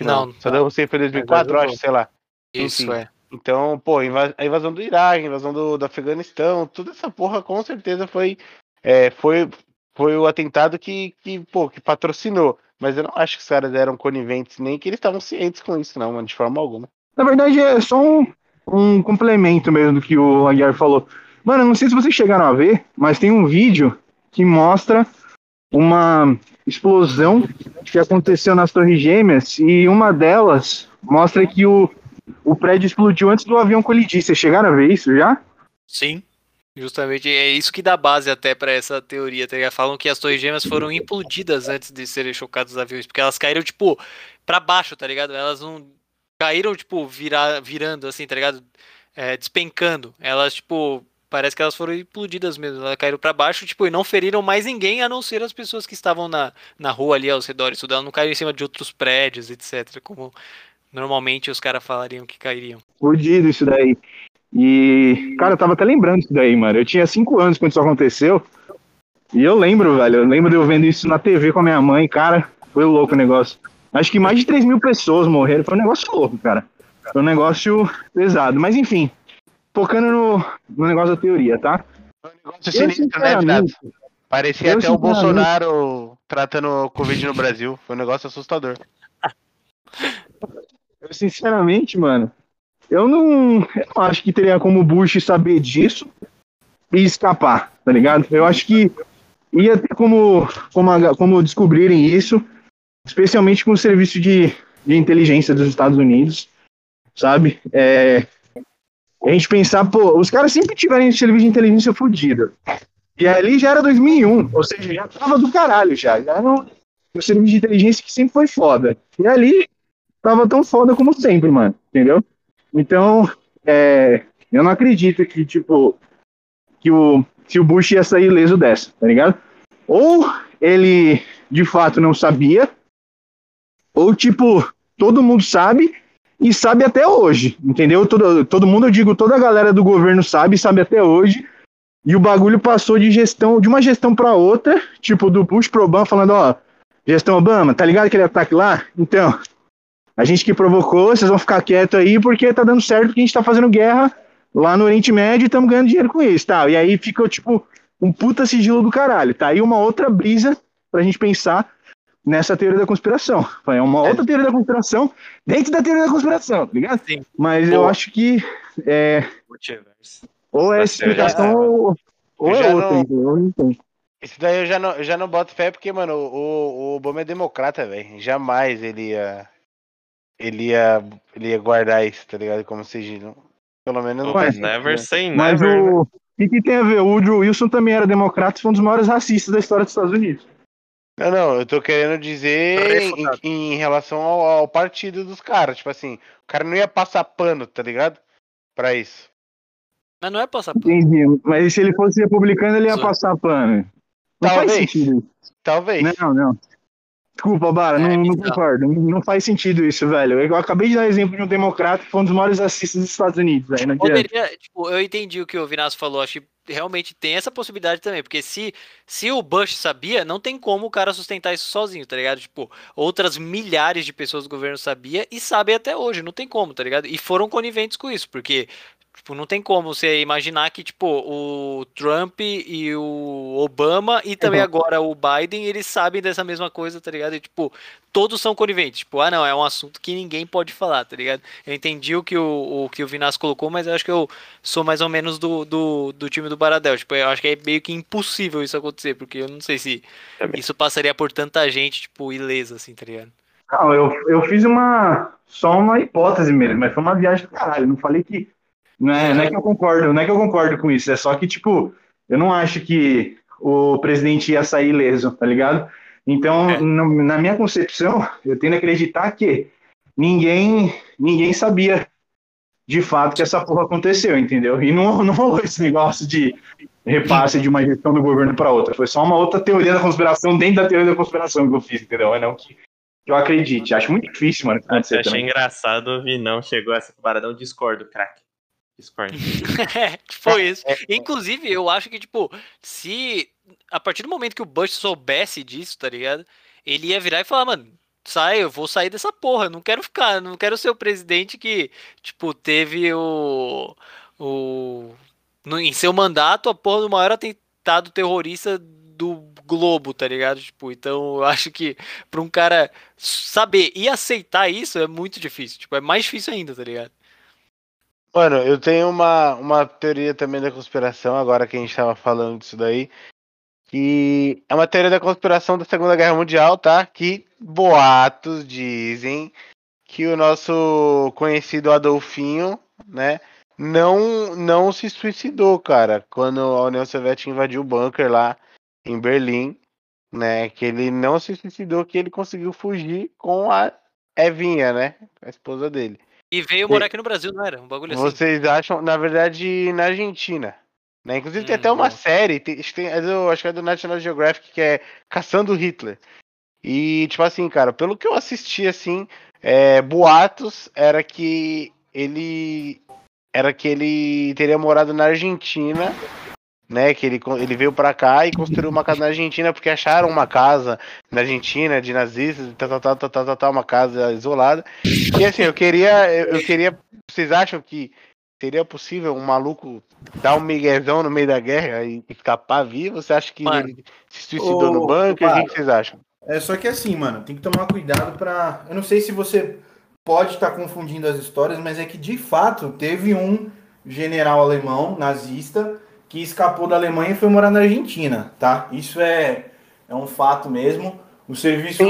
não. não. Saddam Hussein foi em 2004, acho, sei lá. Isso, Enfim. é. Então, pô, a invasão do Iraque, a invasão do, do Afeganistão, toda essa porra com certeza foi, é, foi, foi o atentado que, que, pô, que patrocinou. Mas eu não acho que os caras eram coniventes, nem que eles estavam cientes com isso, não, mano, de forma alguma. Na verdade, é só um, um complemento mesmo do que o Aguiar falou. Mano, não sei se vocês chegaram a ver, mas tem um vídeo que mostra uma explosão que aconteceu nas Torres Gêmeas e uma delas mostra que o, o prédio explodiu antes do avião colidir. Vocês chegaram a ver isso já? Sim. Justamente é isso que dá base até para essa teoria, tá ligado? Falam que as torres gêmeas foram implodidas antes de serem chocados os aviões, porque elas caíram, tipo, para baixo, tá ligado? Elas não caíram, tipo, virar, virando, assim, tá ligado? É, despencando. Elas, tipo, parece que elas foram implodidas mesmo. Elas caíram para baixo, tipo, e não feriram mais ninguém, a não ser as pessoas que estavam na, na rua ali aos redores. Tudo. Elas não caíram em cima de outros prédios, etc. Como normalmente os caras falariam que cairiam. Fudido isso daí. E, cara, eu tava até lembrando isso daí, mano. Eu tinha cinco anos quando isso aconteceu. E eu lembro, velho. Eu lembro de eu vendo isso na TV com a minha mãe, cara. Foi louco o negócio. Acho que mais de 3 mil pessoas morreram. Foi um negócio louco, cara. Foi um negócio pesado. Mas enfim, focando no, no negócio da teoria, tá? Foi um negócio sinistro, né, Renato? Parecia até o Bolsonaro tratando o Covid no Brasil. Foi um negócio assustador. Eu, sinceramente, mano, eu não, eu acho que teria como Bush saber disso e escapar, tá ligado? Eu acho que ia ter como, como, como descobrirem isso, especialmente com o serviço de, de inteligência dos Estados Unidos, sabe? É, a gente pensar, pô, os caras sempre tiveram esse serviço de inteligência fodido. E ali já era 2001, ou seja, já tava do caralho já. Já era um, um serviço de inteligência que sempre foi foda. E ali tava tão foda como sempre, mano, entendeu? Então, é, eu não acredito que, tipo, que o, que o Bush ia sair ileso dessa, tá ligado? Ou ele, de fato, não sabia, ou, tipo, todo mundo sabe e sabe até hoje, entendeu? Todo, todo mundo, eu digo, toda a galera do governo sabe, sabe até hoje, e o bagulho passou de gestão, de uma gestão para outra, tipo, do Bush pro Obama, falando, ó, gestão Obama, tá ligado aquele ataque lá? Então, a gente que provocou, vocês vão ficar quietos aí porque tá dando certo porque a gente tá fazendo guerra lá no Oriente Médio e estamos ganhando dinheiro com isso, tá? E aí ficou, tipo, um puta sigilo do caralho. Tá aí uma outra brisa pra gente pensar nessa teoria da conspiração. É uma outra teoria da conspiração dentro da teoria da conspiração, tá ligado? Sim. Mas eu acho que é, ou é essa explicação ou, ou é outra, não... Esse daí eu já não, eu já não boto fé porque, mano, o, o Obama é democrata, velho. Jamais ele ia ele ia, ele ia guardar isso, tá ligado? Como sigilo. Pelo menos não faz never sentido. say Mas never. né? o. O que, que tem a ver? O Woodrow Wilson também era democrata e foi um dos maiores racistas da história dos Estados Unidos. Não, não, eu tô querendo dizer em, Refutado. em relação ao, ao partido dos caras. Tipo assim, o cara não ia passar pano, tá ligado? Pra isso. Mas não é passar pano. Entendi. Mas se ele fosse republicano, ele ia Sim. passar pano. Não faz Talvez. Talvez. Não, não. Desculpa, Bara, É, não, não bizarro. concordo. Não, não faz sentido isso, velho. Eu acabei de dar exemplo de um democrata que foi um dos maiores racistas dos Estados Unidos, velho. Não. Poderia, tipo, eu entendi o que o Vinasco falou, acho que realmente tem essa possibilidade também, porque se, se o Bush sabia, não tem como o cara sustentar isso sozinho, tá ligado? Tipo, outras milhares de pessoas do governo sabia e sabem até hoje, não tem como, tá ligado? E foram coniventes com isso, porque tipo, não tem como você imaginar que, tipo, o Trump e o Obama e também Uhum. agora o Biden, eles sabem dessa mesma coisa, tá ligado? E, tipo, todos são coniventes. Tipo, ah, não, é um assunto que ninguém pode falar, tá ligado? Eu entendi o que o, o que o Vinas colocou, mas eu acho que eu sou mais ou menos do, do, do time do Baradel. Tipo, eu acho que é meio que impossível isso acontecer, porque eu não sei se Também. isso passaria por tanta gente, tipo, ilesa, assim, tá ligado? Não, eu, eu fiz uma. Só uma hipótese mesmo, mas foi uma viagem do caralho. Não falei que. Não é, não é que eu concordo, não é que eu concordo com isso. É só que, tipo, eu não acho que o presidente ia sair ileso, tá ligado? Então, É. no- na minha concepção, eu tendo a acreditar que ninguém, ninguém sabia de fato que essa porra aconteceu, entendeu? E não, não rolou esse negócio de repasse de uma gestão do governo para outra. Foi só uma outra teoria da conspiração dentro da teoria da conspiração que eu fiz, entendeu? É não que eu acredite. Acho muito difícil, mano, achei também. engraçado o Vinão chegou essa paradão discordo, craque. Discordo. É, foi isso. Inclusive, eu acho que, tipo, se a partir do momento que o Bush soubesse disso, tá ligado? Ele ia virar e falar, mano, sai, eu vou sair dessa porra, eu não quero ficar, não quero ser o presidente que, tipo, teve o. o no- em seu mandato a porra do maior atentado terrorista do globo, tá ligado? Tipo, então eu acho que pra um cara saber e aceitar isso é muito difícil. Tipo, é mais difícil ainda, tá ligado? Mano, eu tenho uma, uma teoria também da conspiração, agora que a gente tava falando disso daí. Que é uma teoria da conspiração da Segunda Guerra Mundial, tá? Que boatos dizem que o nosso conhecido Adolfinho, né? Não, não se suicidou, cara, quando a União Soviética invadiu o bunker lá em Berlim, né? Que ele não se suicidou, que ele conseguiu fugir com a Evinha, né? A esposa dele. E veio morar aqui no Brasil, não era? Um bagulho assim. Vocês acham, na verdade, na Argentina. Né? Inclusive tem Hum, até uma bom. série, tem, acho que tem- é do- acho que é do National Geographic, que é Caçando Hitler. E, tipo assim, cara, pelo que eu assisti, assim, é, boatos era que ele. Era que ele teria morado na Argentina, né? Que ele, ele veio pra cá e construiu uma casa na Argentina porque acharam uma casa na Argentina de nazistas, tal, tal, tal, tal, tal, tal, uma casa isolada. E assim, eu queria, eu, eu queria. Vocês acham que seria possível um maluco dar um miguezão no meio da guerra e escapar vivo? Você acha que Mano. ele se suicidou Ô, no bunker? O que que vocês acham? É só que assim, mano, tem que tomar cuidado pra. Eu não sei se você pode estar confundindo as histórias, mas é que de fato teve um general alemão nazista que escapou da Alemanha e foi morar na Argentina, tá? Isso é, é um fato mesmo. O serviço.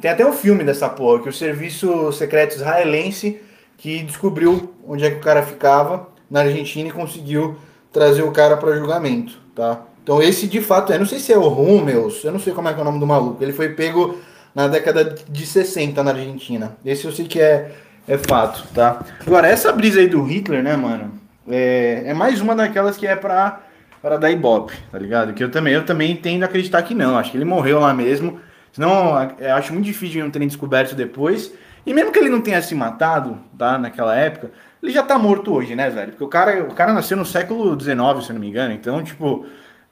Tem até um filme dessa porra, que o serviço secreto israelense que descobriu onde é que o cara ficava na Argentina e conseguiu trazer o cara para julgamento, tá? Então esse de fato é, não sei se é o Rummels, eu não sei como é que é o nome do maluco. Ele foi pego na década de 60 na Argentina. Esse eu sei que é, é fato, tá? Agora, essa brisa aí do Hitler, né, mano? É, é mais uma daquelas que é pra, pra dar ibope, tá ligado? Que eu também, eu também tendo a acreditar que não. Acho que ele morreu lá mesmo. Senão, eu acho muito difícil de não terem descoberto depois. E mesmo que ele não tenha se matado, tá? Naquela época, ele já tá morto hoje, né, velho? Porque o cara, o cara nasceu no século XIX, se eu não me engano. Então, tipo,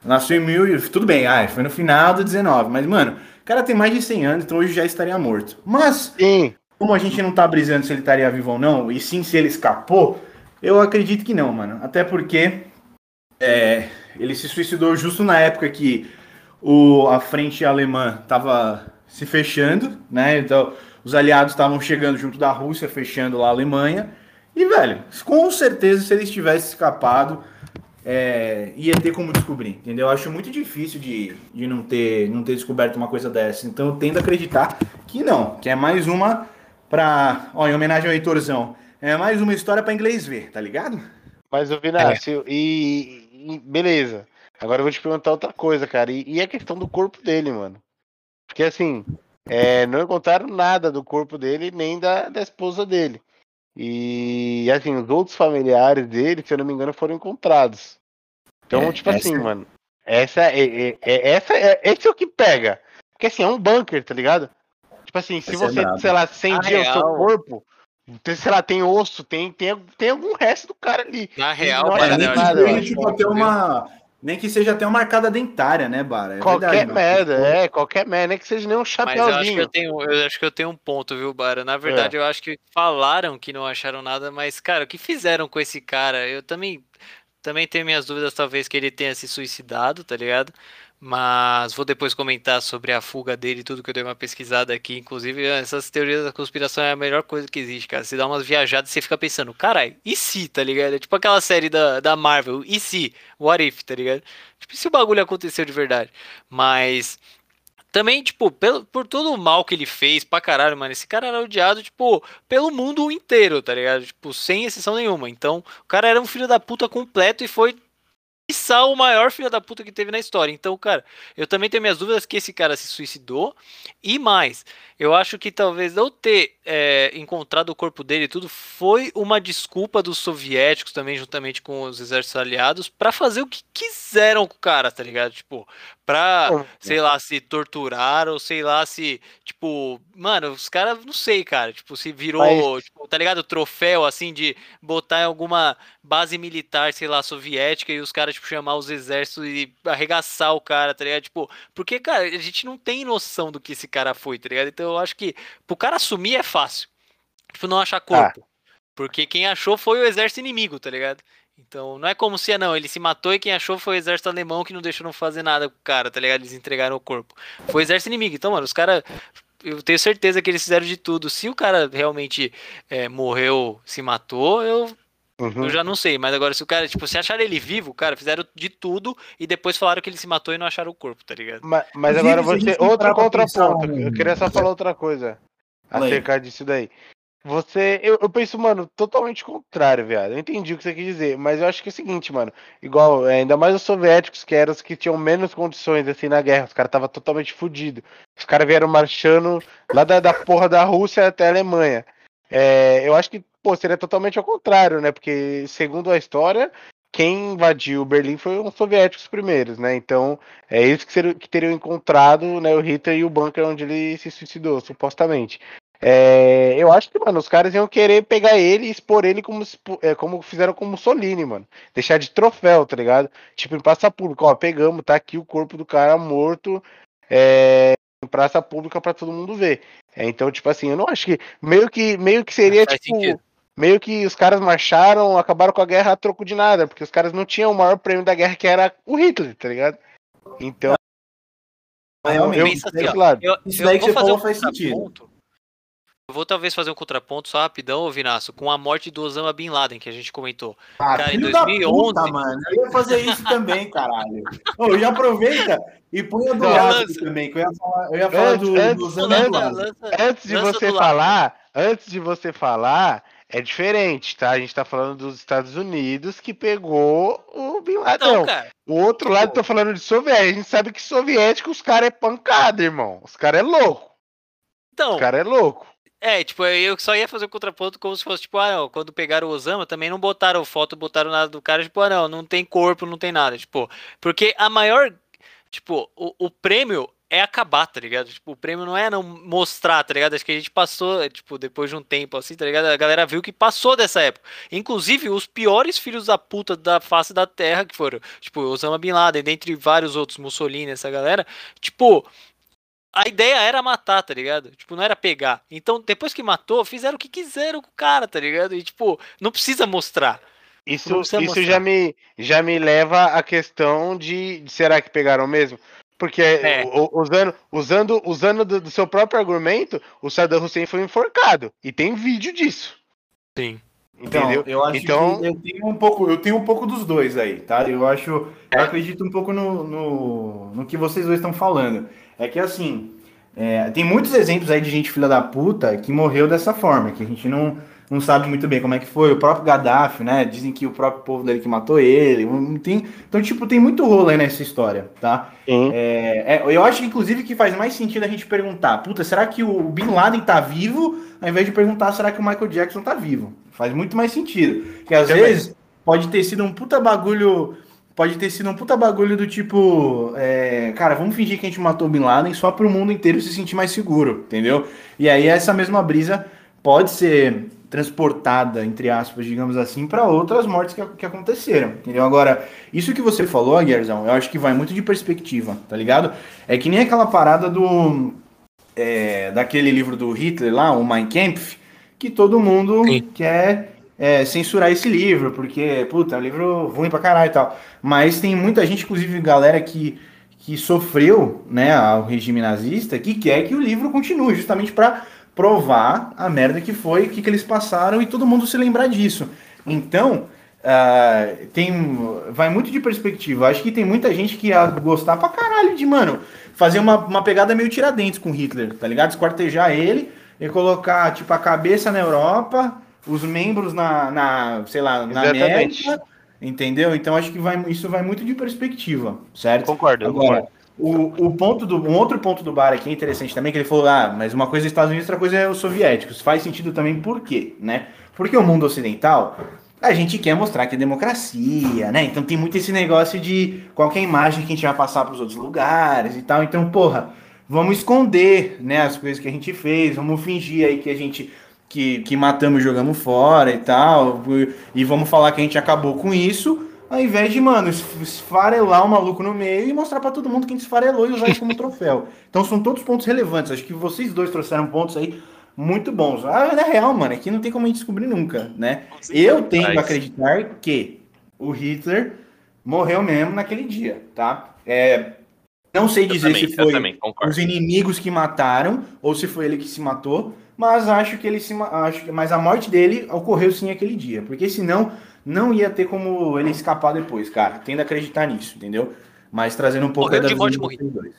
nasceu em mil. Tudo bem, ah, foi no final do XIX. Mas, mano, o cara tem mais de 100 anos, então hoje já estaria morto. Mas, Sim. como a gente não tá brisando se ele estaria vivo ou não, e sim se ele escapou, eu acredito que não, mano. Até porque é, ele se suicidou justo na época que o, a frente alemã tava se fechando, né? Então, os aliados estavam chegando junto da Rússia, fechando lá a Alemanha. E, velho, com certeza, se eles tivessem escapado, é, ia ter como descobrir, entendeu? Eu acho muito difícil de, de não, ter, não ter descoberto uma coisa dessa. Então eu tendo a acreditar que não, que é mais uma pra. Ó, em homenagem ao Heitorzão. É mais uma história para inglês ver, tá ligado? Mas o Vinácio, e, e- Beleza. Agora eu vou te perguntar outra coisa, cara. E, e a questão do corpo dele, mano? Porque assim, é, não encontraram nada do corpo dele, nem da, da esposa dele. E assim, os outros familiares dele, se eu não me engano, foram encontrados. Então, É, tipo essa- assim, mano, essa é, é- é- essa é, esse é o que pega. Porque assim, é um bunker, tá ligado? Tipo assim, se Essa é você, sei lá, acendia o seu real- corpo, tem, sei lá, tem osso, tem, tem, tem algum resto do cara ali. Na real, Não, É, é nem que tipo, até uma. Nem que seja até uma marcada dentária, né, Bara? É qualquer verdade, mano. merda, é, qualquer merda, nem que seja nem um Mas eu acho que chapéuzinho. eu tenho, eu acho que eu tenho um ponto, viu, Bara? Na verdade, eu acho que falaram que não acharam nada, mas, cara, o que fizeram com esse cara? Eu também, também tenho minhas dúvidas, talvez que ele tenha se suicidado, tá ligado? Mas vou depois comentar sobre a fuga dele e tudo que eu dei uma pesquisada aqui. Inclusive, essas teorias da conspiração é a melhor coisa que existe, cara. Você dá umas viajadas e você fica pensando, carai, e se, tá ligado? É tipo aquela série da, da Marvel, e se? What if, tá ligado? Tipo, se o bagulho aconteceu de verdade? Mas também, tipo, pelo, por todo o mal que ele fez pra caralho, mano, esse cara era odiado, tipo, pelo mundo inteiro, tá ligado? Tipo, sem exceção nenhuma. Então, o cara era um filho da puta completo e foi, o maior filho da puta que teve na história. Então, cara, eu também tenho minhas dúvidas que esse cara se suicidou. E mais, eu acho que talvez não ter é, encontrado o corpo dele e tudo foi uma desculpa dos soviéticos também, juntamente com os exércitos aliados, pra fazer o que quiseram com o cara, tá ligado? Tipo, pra sei lá, se torturaram, sei lá, se, tipo, mano, os caras, não sei, cara, tipo, se virou, tipo, tá ligado, troféu, assim, de botar em alguma base militar, sei lá, soviética, e os caras, tipo, chamar os exércitos e arregaçar o cara, tá ligado? Tipo, porque, cara, a gente não tem noção do que esse cara foi, tá ligado? Então eu acho que pro cara assumir é fácil. Tipo, não achar corpo. Porque quem achou foi o exército inimigo, tá ligado? Então, não é como se, ah, não, ele se matou e quem achou foi o exército alemão que não deixou não fazer nada com o cara, tá ligado? Eles entregaram o corpo. Foi o exército inimigo. Então, mano, os caras. Eu tenho certeza que eles fizeram de tudo. Se o cara realmente é, morreu, se matou, eu, Uhum. eu já não sei. Mas agora, se o cara, tipo, se acharam ele vivo, cara, fizeram de tudo e depois falaram que ele se matou e não acharam o corpo, tá ligado? Ma- Mas, Inclusive, agora você. pra contraponto. Eu queria só falar outra coisa acerca disso daí. Você. Eu, eu penso, mano, totalmente contrário, viado. Eu entendi o que você quis dizer, mas eu acho que é o seguinte, mano. Igual, é, ainda mais os soviéticos, que eram os que tinham menos condições, assim, na guerra. Os caras estavam totalmente fodidos. Os caras vieram marchando lá da, da porra da Rússia até a Alemanha. É, eu acho que, pô, seria totalmente ao contrário, né? Porque, segundo a história, quem invadiu Berlim foram os soviéticos primeiros, né? Então, é eles que, seriam, que teriam encontrado né, o Hitler e o bunker onde ele se suicidou, supostamente. É, eu acho que, mano, os caras iam querer pegar ele e expor ele como, é, como fizeram com Mussolini, mano. Deixar de troféu, tá ligado? Tipo, em praça pública, ó, pegamos, tá aqui o corpo do cara morto é, em praça pública pra todo mundo ver. É, então, tipo assim, eu não acho que. Meio que, meio que seria, tipo. sentido. Meio que os caras marcharam, acabaram com a guerra a troco de nada, porque os caras não tinham o maior prêmio da guerra, que era o Hitler, tá ligado? Então, Mas realmente, eu, pensa assim. Eu, Isso eu daí que vou você fazer falou um faz sentido. contraponto. Eu vou talvez fazer um contraponto só rapidão, ô Vinaço, com a morte do Osama Bin Laden, que a gente comentou. Ah, Cara, em filho da 2011. puta, mano. Eu ia fazer isso também, caralho. Ô, já aproveita e põe a do Não, lado também, que eu ia falar, eu ia falar Antes- do, antes- do Osama Bin Laden. Antes de lança você falar, antes de você falar, é diferente, tá? A gente tá falando dos Estados Unidos que pegou o Bin Laden. Não, cara. O outro tipo- lado, tô falando de soviético. A gente sabe que soviético, os caras é pancada, irmão. Os caras é louco. Então, Os caras é louco. É, tipo, eu só ia fazer o contraponto como se fosse, tipo, ah, não, quando pegaram o Osama, também não botaram foto, botaram nada do cara, tipo, ah, não, não tem corpo, não tem nada, tipo, porque a maior, tipo, o, o prêmio é acabar, tá ligado? Tipo, o prêmio não é não mostrar, tá ligado? Acho que a gente passou, tipo, depois de um tempo assim, tá ligado? A galera viu que passou dessa época. Inclusive, os piores filhos da puta da face da terra, que foram, tipo, Osama Bin Laden, dentre vários outros, Mussolini, essa galera, tipo, a ideia era matar, tá ligado? Tipo, não era pegar. Então, depois que matou, fizeram o que quiseram com o cara, tá ligado? E, tipo, não precisa mostrar. Isso, precisa isso mostrar. já, me, já me leva à questão de, de será que pegaram mesmo? Porque É. usando, usando, usando do, do seu próprio argumento, o Saddam Hussein foi enforcado. E tem vídeo disso. Sim. Então, Entendeu? eu acho Então- que eu tenho um pouco, eu tenho um pouco dos dois aí, tá? Eu acho, eu acredito um pouco no, no, no que vocês dois estão falando. É que assim, é, tem muitos exemplos aí de gente filha da puta que morreu dessa forma, que a gente não, não sabe muito bem como é que foi. O próprio Gaddafi, né? Dizem que o próprio povo dele que matou ele. Não Tem, então, tipo, tem muito rolo aí nessa história, tá? É, é, eu acho, inclusive, que faz mais sentido a gente perguntar, puta, será que o Bin Laden tá vivo? Ao invés de perguntar, será que o Michael Jackson tá vivo? Faz muito mais sentido. Porque às Também. vezes pode ter sido um puta bagulho. Pode ter sido um puta bagulho do tipo. é, cara, vamos fingir que a gente matou o Bin Laden só pro mundo inteiro se sentir mais seguro, entendeu? E aí essa mesma brisa pode ser transportada, entre aspas, digamos assim, para outras mortes que, que aconteceram, entendeu? Agora, isso que você falou, Aguiarzão, eu acho que vai muito de perspectiva, tá ligado? É que nem aquela parada do. é, daquele livro do Hitler lá, o Mein Kampf, que todo mundo Sim. quer é, censurar esse livro, porque, puta, é um livro ruim pra caralho e tal. Mas tem muita gente, inclusive galera que, que sofreu né, ao regime nazista, que quer que o livro continue, justamente para provar a merda que foi, o que, que eles passaram e todo mundo se lembrar disso. Então, ah, tem, vai muito de perspectiva. Acho que tem muita gente que ia gostar pra caralho de, mano, fazer uma, uma pegada meio tiradentes com Hitler, tá ligado? Esquartejar ele e colocar, tipo, a cabeça na Europa, os membros na, na sei lá, na Exatamente. América, entendeu? Então acho que vai, isso vai muito de perspectiva, certo? Concordo, Agora, concordo. o, o ponto do, um outro ponto do bar aqui é interessante também, que ele falou, ah, mas uma coisa é os Estados Unidos, outra coisa é os soviéticos. Faz sentido também por quê, né? Porque o mundo ocidental, a gente quer mostrar que é democracia, né? Então tem muito esse negócio de qualquer imagem que a gente vai passar para os outros lugares e tal. Então, porra, vamos esconder, né, as coisas que a gente fez, vamos fingir aí que a gente que, que matamos e jogamos fora e tal, e vamos falar que a gente acabou com isso, ao invés de, mano, es- esfarelar o maluco no meio e mostrar pra todo mundo que a gente esfarelou e usar isso como troféu. Então são todos pontos relevantes. Acho que vocês dois trouxeram pontos aí muito bons. Ah, na real, mano, aqui não tem como a gente descobrir nunca, né? Eu Mas- acreditar que o Hitler morreu mesmo naquele dia, tá? É, não sei Eu dizer também, se foi também os inimigos que mataram ou se foi ele que se matou, mas acho que ele se acho que mas a morte dele ocorreu sim aquele dia, porque senão não ia ter como ele escapar depois, cara. Tendo a acreditar nisso, entendeu? Mas trazendo um pouco Morreu aí de da morte de vocês dois.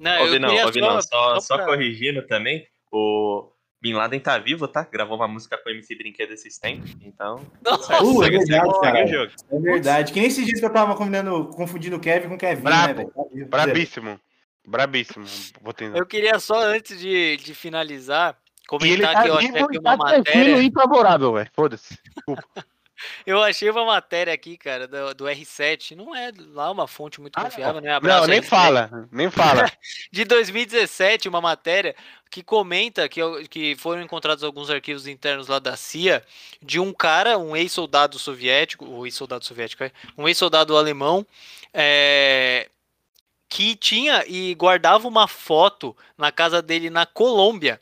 Não, eu ô, Vinão, só, só só pra- corrigindo também, o Bin Laden tá vivo, tá? Gravou uma música com o MC Brinquedo esses tempos, então... Nossa, Uh, é verdade, segue cara. o jogo. É verdade. Que nem esses dias que eu tava combinando, confundindo o Kevin com o Kevin, Brabo, né? Tá vivo. Brabíssimo. Brabíssimo. Eu queria só antes de, de finalizar ele comentar tá que eu achei vivo aqui e uma tranquilo matéria. e favorável, velho. Foda-se. Eu achei uma matéria aqui, cara, do, do R7. Não é lá uma fonte muito Ah, confiável, né? Não, Abraço nem R7. fala. Nem fala. de 2017, uma matéria que comenta que, que foram encontrados alguns arquivos internos lá da CIA de um cara, um ex-soldado soviético, ou ex-soldado soviético, é, um ex-soldado alemão, é, que tinha e guardava uma foto na casa dele na Colômbia,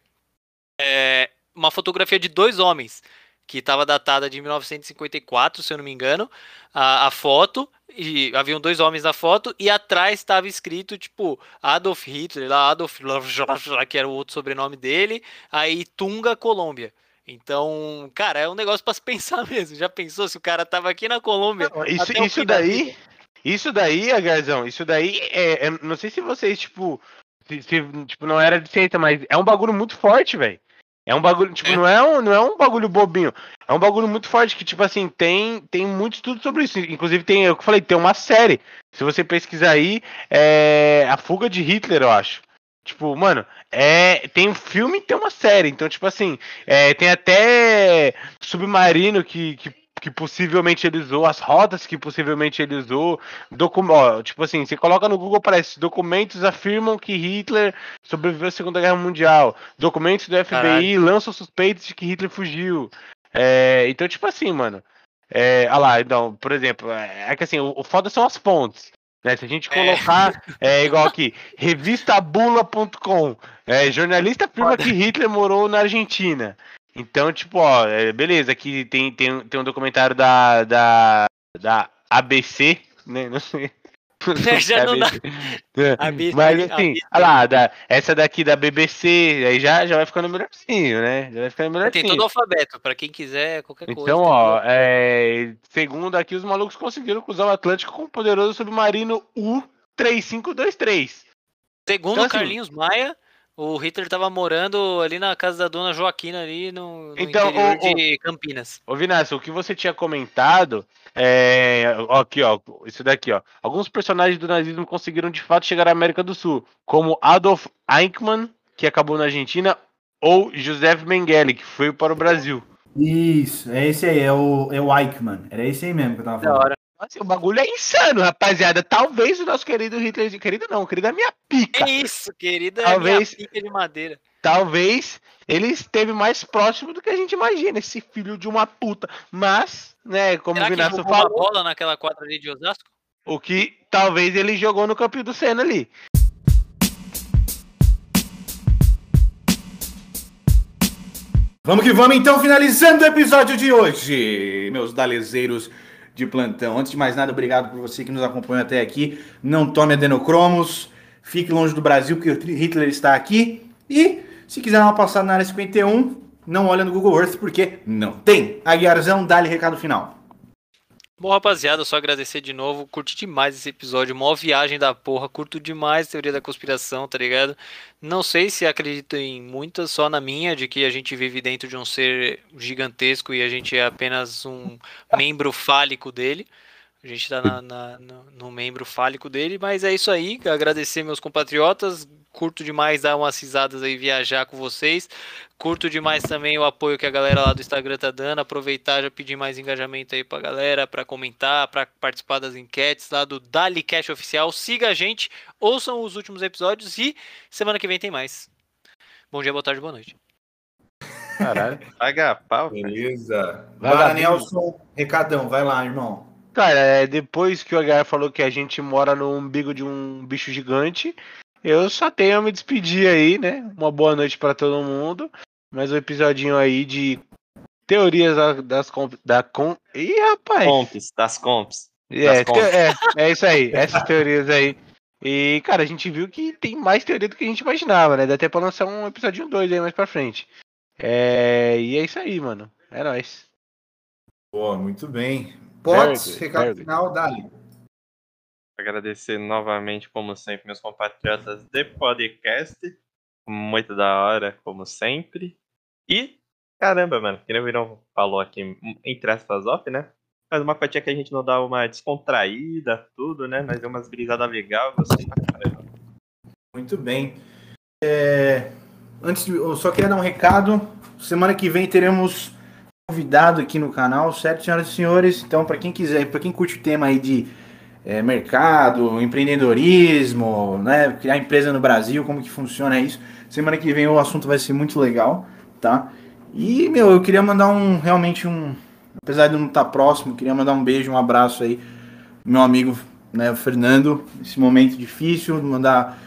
é, uma fotografia de dois homens, que estava datada de 1954, se eu não me engano, a, a foto, e haviam dois homens na foto, e atrás estava escrito, tipo, Adolf Hitler, lá, Adolf, que era o outro sobrenome dele, aí Tunga, Colômbia. Então, cara, é um negócio para se pensar mesmo. Já pensou se o cara tava aqui na Colômbia? Isso, até o isso da daí. Isso daí, Agarzão, isso daí é, é- Não sei se vocês, tipo. Se, se, tipo, não era de ciência, mas é um bagulho muito forte, velho. É um bagulho, tipo, É. não, é um, não é um bagulho bobinho. É um bagulho muito forte que, tipo assim, tem, tem muito estudo sobre isso. Inclusive, tem, eu falei, tem uma série. Se você pesquisar aí, é A Fuga de Hitler, eu acho. Tipo, mano, é, tem um filme e tem uma série. Então, tipo assim, é, tem até submarino que, que, que possivelmente ele usou, as rotas que possivelmente ele usou. Ó, tipo assim, você coloca no Google, parece documentos afirmam que Hitler sobreviveu à Segunda Guerra Mundial. Documentos do FBI Caralho. lançam suspeitos de que Hitler fugiu. É, então, tipo assim, mano. É, ah lá, então, por exemplo, é, é que assim, o, o foda são as fontes. Né? Se a gente É. colocar, é, igual aqui, revistabula.com, é, jornalista afirma que Hitler morou na Argentina. Então, tipo, ó, é, beleza, aqui tem, tem, tem um documentário da, da, da ABC, né? Não sei. Já não dá. É, ABC, Mas assim, olha lá, da, essa daqui da BBC, aí já, já vai ficando melhorzinho, né? Já vai ficando melhorzinho. Tem todo o alfabeto, para quem quiser, qualquer coisa. Então, ó, é, segundo aqui, os malucos conseguiram cruzar o Atlântico com o poderoso submarino U-3523. Segundo então, assim- Carlinhos Maia, O Hitler tava morando ali na casa da dona Joaquina, ali no, no Então, interior o- o- de Campinas. Ô, Vinácio, o que você tinha comentado é. ó, Aqui, ó. Isso daqui, ó. Alguns personagens do nazismo conseguiram de fato chegar à América do Sul, como Adolf Eichmann, que acabou na Argentina, ou Joseph Mengele, que foi para o Brasil. Isso, é esse aí, é o, é o Eichmann. Era esse aí mesmo que eu tava Da falando. hora. Assim, o bagulho é insano, rapaziada. Talvez o nosso querido Hitler. Querido não, querido é minha pica. Que isso, querida, Talvez- minha pica de madeira. Talvez ele esteve mais próximo do que a gente imagina, esse filho de uma puta. Mas, né, como Será o Vinácio jogou uma falou, bola naquela quadra ali de Osasco? o que talvez ele jogou no campinho do Senna ali. Vamos que vamos então, finalizando o episódio de hoje, meus dalezeiros de plantão. Antes de mais nada, obrigado por você que nos acompanhou até aqui. Não tome adenocromos, fique longe do Brasil, porque Hitler está aqui. E se quiser uma passada na área 51, não olha no Google Earth, porque não tem. Aguiarzão, dá-lhe recado final. Bom, rapaziada, só agradecer de novo. Curti demais esse episódio. Mó viagem da porra. Curto demais teoria da conspiração, tá ligado? Não sei se acredito em muitas, só na minha, de que a gente vive dentro de um ser gigantesco e a gente é apenas um membro fálico dele. A gente tá na, na- no, no membro fálico dele, mas é isso aí. Agradecer meus compatriotas. Curto demais dar umas risadas aí, viajar com vocês. Curto demais também o apoio que a galera lá do Instagram tá dando. Aproveitar já pedir mais engajamento aí pra galera, pra comentar, pra participar das enquetes lá do Dali Cash Oficial. Siga a gente, ouçam os últimos episódios e semana que vem tem mais. Bom dia, boa tarde, boa noite. Caralho. Paga pau. Beleza. Vai lá, Nelson. Recadão, vai lá, irmão. Cara, é, depois que o HR falou que a gente mora no umbigo de um bicho gigante, eu só tenho a me despedir aí, né? Uma boa noite pra todo mundo. Mais um episodinho aí de teorias da- das comp, da com. Ih, rapaz! Comps, das comps. É, das te- comps. é, é isso aí, essas teorias aí. E, cara, a gente viu que tem mais teoria do que a gente imaginava, né? Dá até pra lançar um episódio 2 aí mais pra frente. É, e é isso aí, mano. É nóis. Boa, muito bem. Pots, recado final, dali. Agradecer novamente, como sempre, meus compatriotas de podcast. Muito da hora, como sempre. E, caramba, mano, que nem o Virão falou aqui, entre aspas, off, né? Mas uma cotinha que a gente não dá uma descontraída, tudo, né? Mas deu umas brisadas legais, caramba. Muito bem. É, Antes de, eu só queria dar um recado. Semana que vem teremos convidado aqui no canal, certo, senhoras e senhores? Então, para quem quiser, para quem curte o tema aí de é, mercado, empreendedorismo, né, criar empresa no Brasil, como que funciona isso? Semana que vem o assunto vai ser muito legal, tá? E meu, eu queria mandar um realmente um, apesar de não estar próximo, queria mandar um beijo, um abraço aí, meu amigo, né, o Fernando, nesse momento difícil, mandar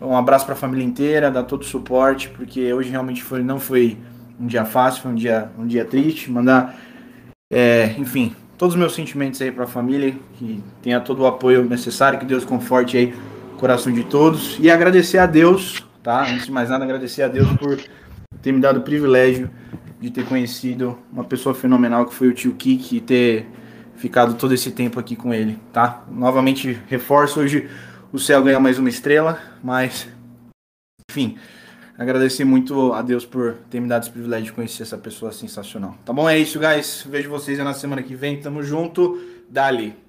um abraço para a família inteira, dar todo o suporte, porque hoje realmente foi, não foi um dia fácil, foi um dia, um dia triste. Mandar, é, enfim, todos os meus sentimentos aí para a família, que tenha todo o apoio necessário, que Deus conforte aí o coração de todos. E agradecer a Deus, tá? Antes de mais nada, agradecer a Deus por ter me dado o privilégio de ter conhecido uma pessoa fenomenal que foi o tio Kiki e ter ficado todo esse tempo aqui com ele, tá? Novamente reforço hoje o céu ganha mais uma estrela, mas enfim, agradecer muito a Deus por ter me dado esse privilégio de conhecer essa pessoa sensacional. Tá bom? É isso, guys. Vejo vocês na semana que vem. Tamo junto. Dali.